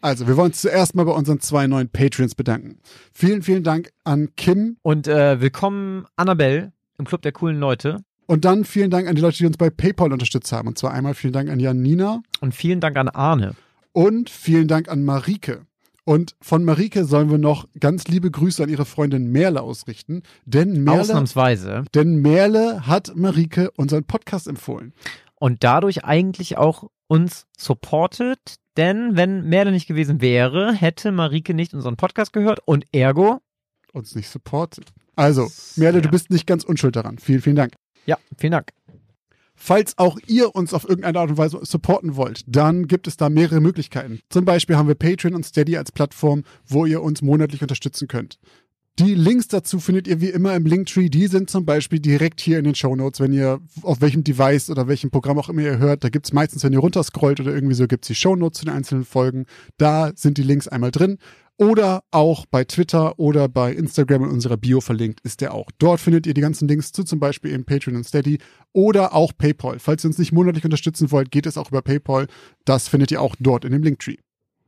Also, wir wollen uns zuerst mal bei unseren zwei neuen Patreons bedanken. Vielen, vielen Dank an Kim Und äh, willkommen, Annabelle, im Club der coolen Leute. Und dann vielen Dank an die Leute, die uns bei PayPal unterstützt haben. Und zwar einmal vielen Dank an Janina Und vielen Dank an Arne. und vielen Dank an Marike. Und von Marike sollen wir noch ganz liebe Grüße an ihre Freundin Merle ausrichten, denn Merle, Ausnahmsweise. denn Merle hat Marike unseren Podcast empfohlen. Und dadurch eigentlich auch uns supportet. Denn wenn Merle nicht gewesen wäre, hätte Marike nicht unseren Podcast gehört und ergo. Uns nicht supportet. Also, Merle, du Ja. bist nicht ganz unschuld daran. Vielen, vielen Dank. Ja, vielen Dank. Falls auch ihr uns auf irgendeine Art und Weise supporten wollt, dann gibt es da mehrere Möglichkeiten. Zum Beispiel haben wir Patreon und Steady als Plattform, wo ihr uns monatlich unterstützen könnt. Die Links dazu findet ihr wie immer im Linktree. Die sind zum Beispiel direkt hier in den Shownotes, wenn ihr auf welchem Device oder welchem Programm auch immer ihr hört. Da gibt's meistens, wenn ihr runterscrollt oder irgendwie so, gibt's die Shownotes zu den einzelnen Folgen. Da sind die Links einmal drin. Oder auch bei Twitter oder bei Instagram in unserer Bio verlinkt ist der auch. Dort findet ihr die ganzen Links zu zum Beispiel eben Patreon und Steady oder auch PayPal. Falls ihr uns nicht monatlich unterstützen wollt, geht es auch über PayPal. Das findet ihr auch dort in dem Linktree.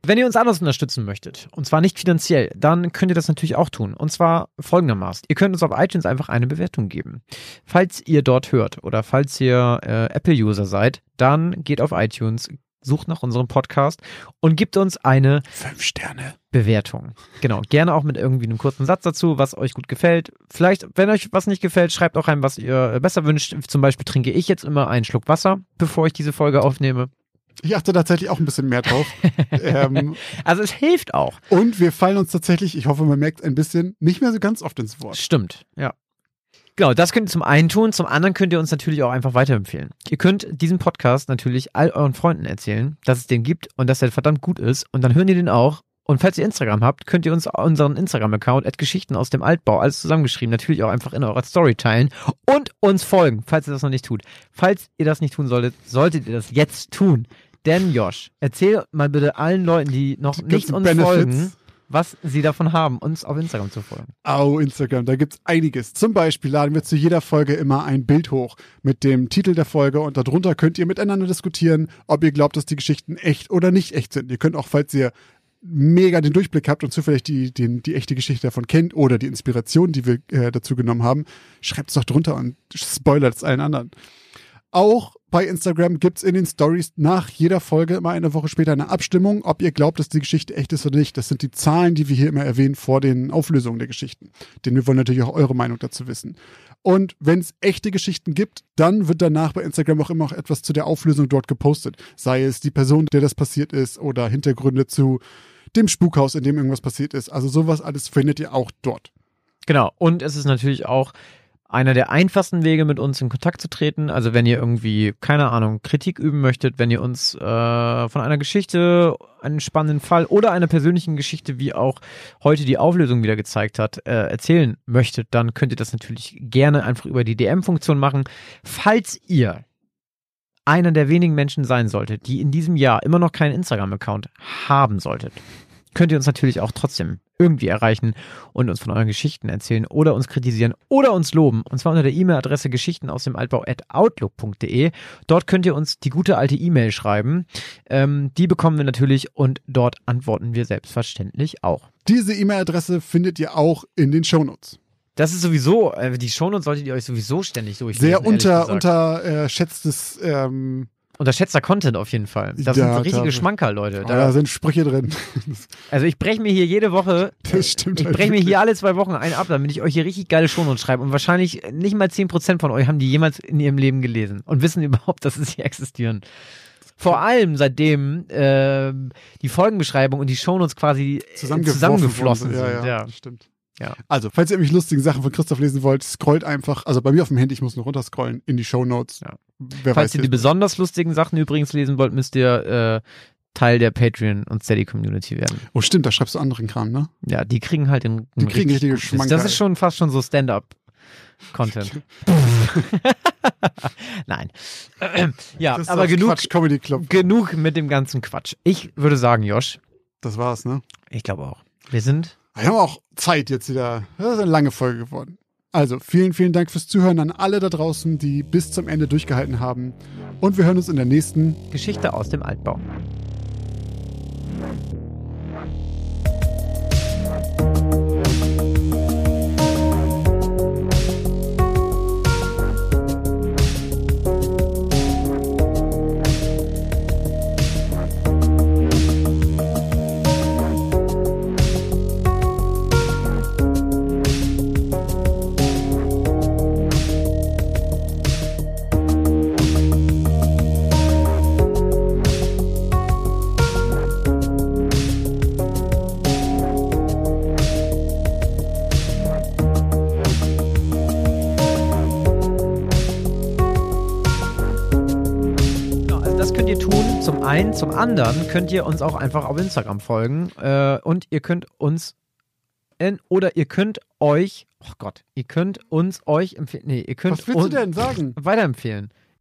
Wenn ihr uns anders unterstützen möchtet, und zwar nicht finanziell, dann könnt ihr das natürlich auch tun. Und zwar folgendermaßen. Ihr könnt uns auf iTunes einfach eine Bewertung geben. Falls ihr dort hört oder falls ihr äh, Apple-User seid, dann geht auf iTunes, sucht nach unserem Podcast und gibt uns eine Fünf Sterne. Bewertung. Genau, gerne auch mit irgendwie einem kurzen Satz dazu, was euch gut gefällt. Vielleicht, wenn euch was nicht gefällt, schreibt auch rein, was ihr besser wünscht. Zum Beispiel trinke ich jetzt immer einen Schluck Wasser, bevor ich diese Folge aufnehme. Ich achte tatsächlich auch ein bisschen mehr drauf. ähm, Also es hilft auch. und wir fallen uns tatsächlich, ich hoffe, man merkt ein bisschen, nicht mehr so ganz oft ins Wort. Stimmt, ja. Genau, das könnt ihr zum einen tun, zum anderen könnt ihr uns natürlich auch einfach weiterempfehlen. Ihr könnt diesen Podcast natürlich all euren Freunden erzählen, dass es den gibt und dass er verdammt gut ist und dann hören die den auch. Und falls ihr Instagram habt, könnt ihr uns unseren Instagram-Account at Geschichten aus dem Altbau, alles zusammengeschrieben, natürlich auch einfach in eurer Story teilen und uns folgen, falls ihr das noch nicht tut. Falls ihr das nicht tun solltet, solltet ihr das jetzt tun. Denn Josh, erzähl mal bitte allen Leuten, die noch Die nicht uns Benefits. folgen, was sie davon haben, uns auf Instagram zu folgen. Au, Instagram, da gibt's einiges. Zum Beispiel laden wir zu jeder Folge immer ein Bild hoch mit dem Titel der Folge und darunter könnt ihr miteinander diskutieren, ob ihr glaubt, dass die Geschichten echt oder nicht echt sind. Ihr könnt auch, falls ihr mega den Durchblick habt und zufällig die, den, die echte Geschichte davon kennt oder die Inspiration, die wir äh, dazu genommen haben, schreibt's doch drunter und spoilert es allen anderen. Auch bei Instagram gibt's in den Stories nach jeder Folge immer eine Woche später eine Abstimmung, ob ihr glaubt, dass die Geschichte echt ist oder nicht. Das sind die Zahlen, die wir hier immer erwähnen vor den Auflösungen der Geschichten. Denn wir wollen natürlich auch eure Meinung dazu wissen. Und wenn es echte Geschichten gibt, dann wird danach bei Instagram auch immer noch etwas zu der Auflösung dort gepostet. Sei es die Person, der das passiert ist, oder Hintergründe zu dem Spukhaus, in dem irgendwas passiert ist. Also sowas alles findet ihr auch dort. Genau. Und es ist natürlich auch einer der einfachsten Wege, mit uns in Kontakt zu treten. Also wenn ihr irgendwie, keine Ahnung, Kritik üben möchtet, wenn ihr uns äh, von einer Geschichte, einen spannenden Fall oder einer persönlichen Geschichte, wie auch heute die Auflösung wieder gezeigt hat, äh, erzählen möchtet, dann könnt ihr das natürlich gerne einfach über die DM-Funktion machen. Falls ihr einer der wenigen Menschen sein solltet, die in diesem Jahr immer noch keinen Instagram-Account haben solltet, könnt ihr uns natürlich auch trotzdem irgendwie erreichen und uns von euren Geschichten erzählen oder uns kritisieren oder uns loben. Und zwar unter der E-Mail-Adresse geschichten aus dem Altbau at outlook.de. Dort könnt ihr uns die gute alte E-Mail schreiben. Ähm, die bekommen wir natürlich und dort antworten wir selbstverständlich auch. Diese E-Mail-Adresse findet ihr auch in den Shownotes. Das ist sowieso, äh, die Shownotes solltet ihr euch sowieso ständig durchlesen. Sehr unter, unterschätztes, ähm, Unterschätzter Content auf jeden Fall. Das Ja, sind richtige klar. Schmankerl, Leute. da, Da, sind Sprüche drin. also ich breche mir hier jede Woche, Das stimmt ich halt breche mir wirklich. hier alle zwei Wochen einen ab, damit ich euch hier richtig geile Shownotes schreibe. Und wahrscheinlich nicht mal 10% von euch haben die jemals in ihrem Leben gelesen und wissen überhaupt, dass es hier existieren. Vor allem seitdem ähm, die Folgenbeschreibung und die Shownotes quasi äh, zusammengeflossen worden sind. Ja, ja, Ja. das stimmt. Ja. Also, falls ihr irgendwelche lustigen Sachen von Christoph lesen wollt, scrollt einfach, also bei mir auf dem Handy, ich muss nur runterscrollen, in die Shownotes. Ja. Wer Falls ihr die es- besonders lustigen Sachen übrigens lesen wollt, müsst ihr äh, Teil der Patreon und Steady Community werden. Oh, stimmt, da schreibst du anderen Kram, ne? Ja, die kriegen halt den. Die kriegen richtige Schmankerl. Das ist schon fast schon so Stand-up-Content. Nein. ja, Christophs aber genug, Quatsch Comedy Club. genug mit dem ganzen Quatsch. Ich würde sagen, Josh, Das war's, ne? ich glaube auch. Wir sind. Wir haben auch Zeit jetzt wieder. Das ist eine lange Folge geworden. Also, vielen, vielen Dank fürs Zuhören an alle da draußen, die bis zum Ende durchgehalten haben. Und wir hören uns in der nächsten Geschichte aus dem Altbau. Einen. Zum anderen könnt ihr uns auch einfach auf Instagram folgen. Äh, und ihr könnt uns in, oder ihr könnt euch, oh Gott, ihr könnt uns euch empfehlen. Nee, ihr könnt Was willst du uns denn sagen? weiterempfehlen.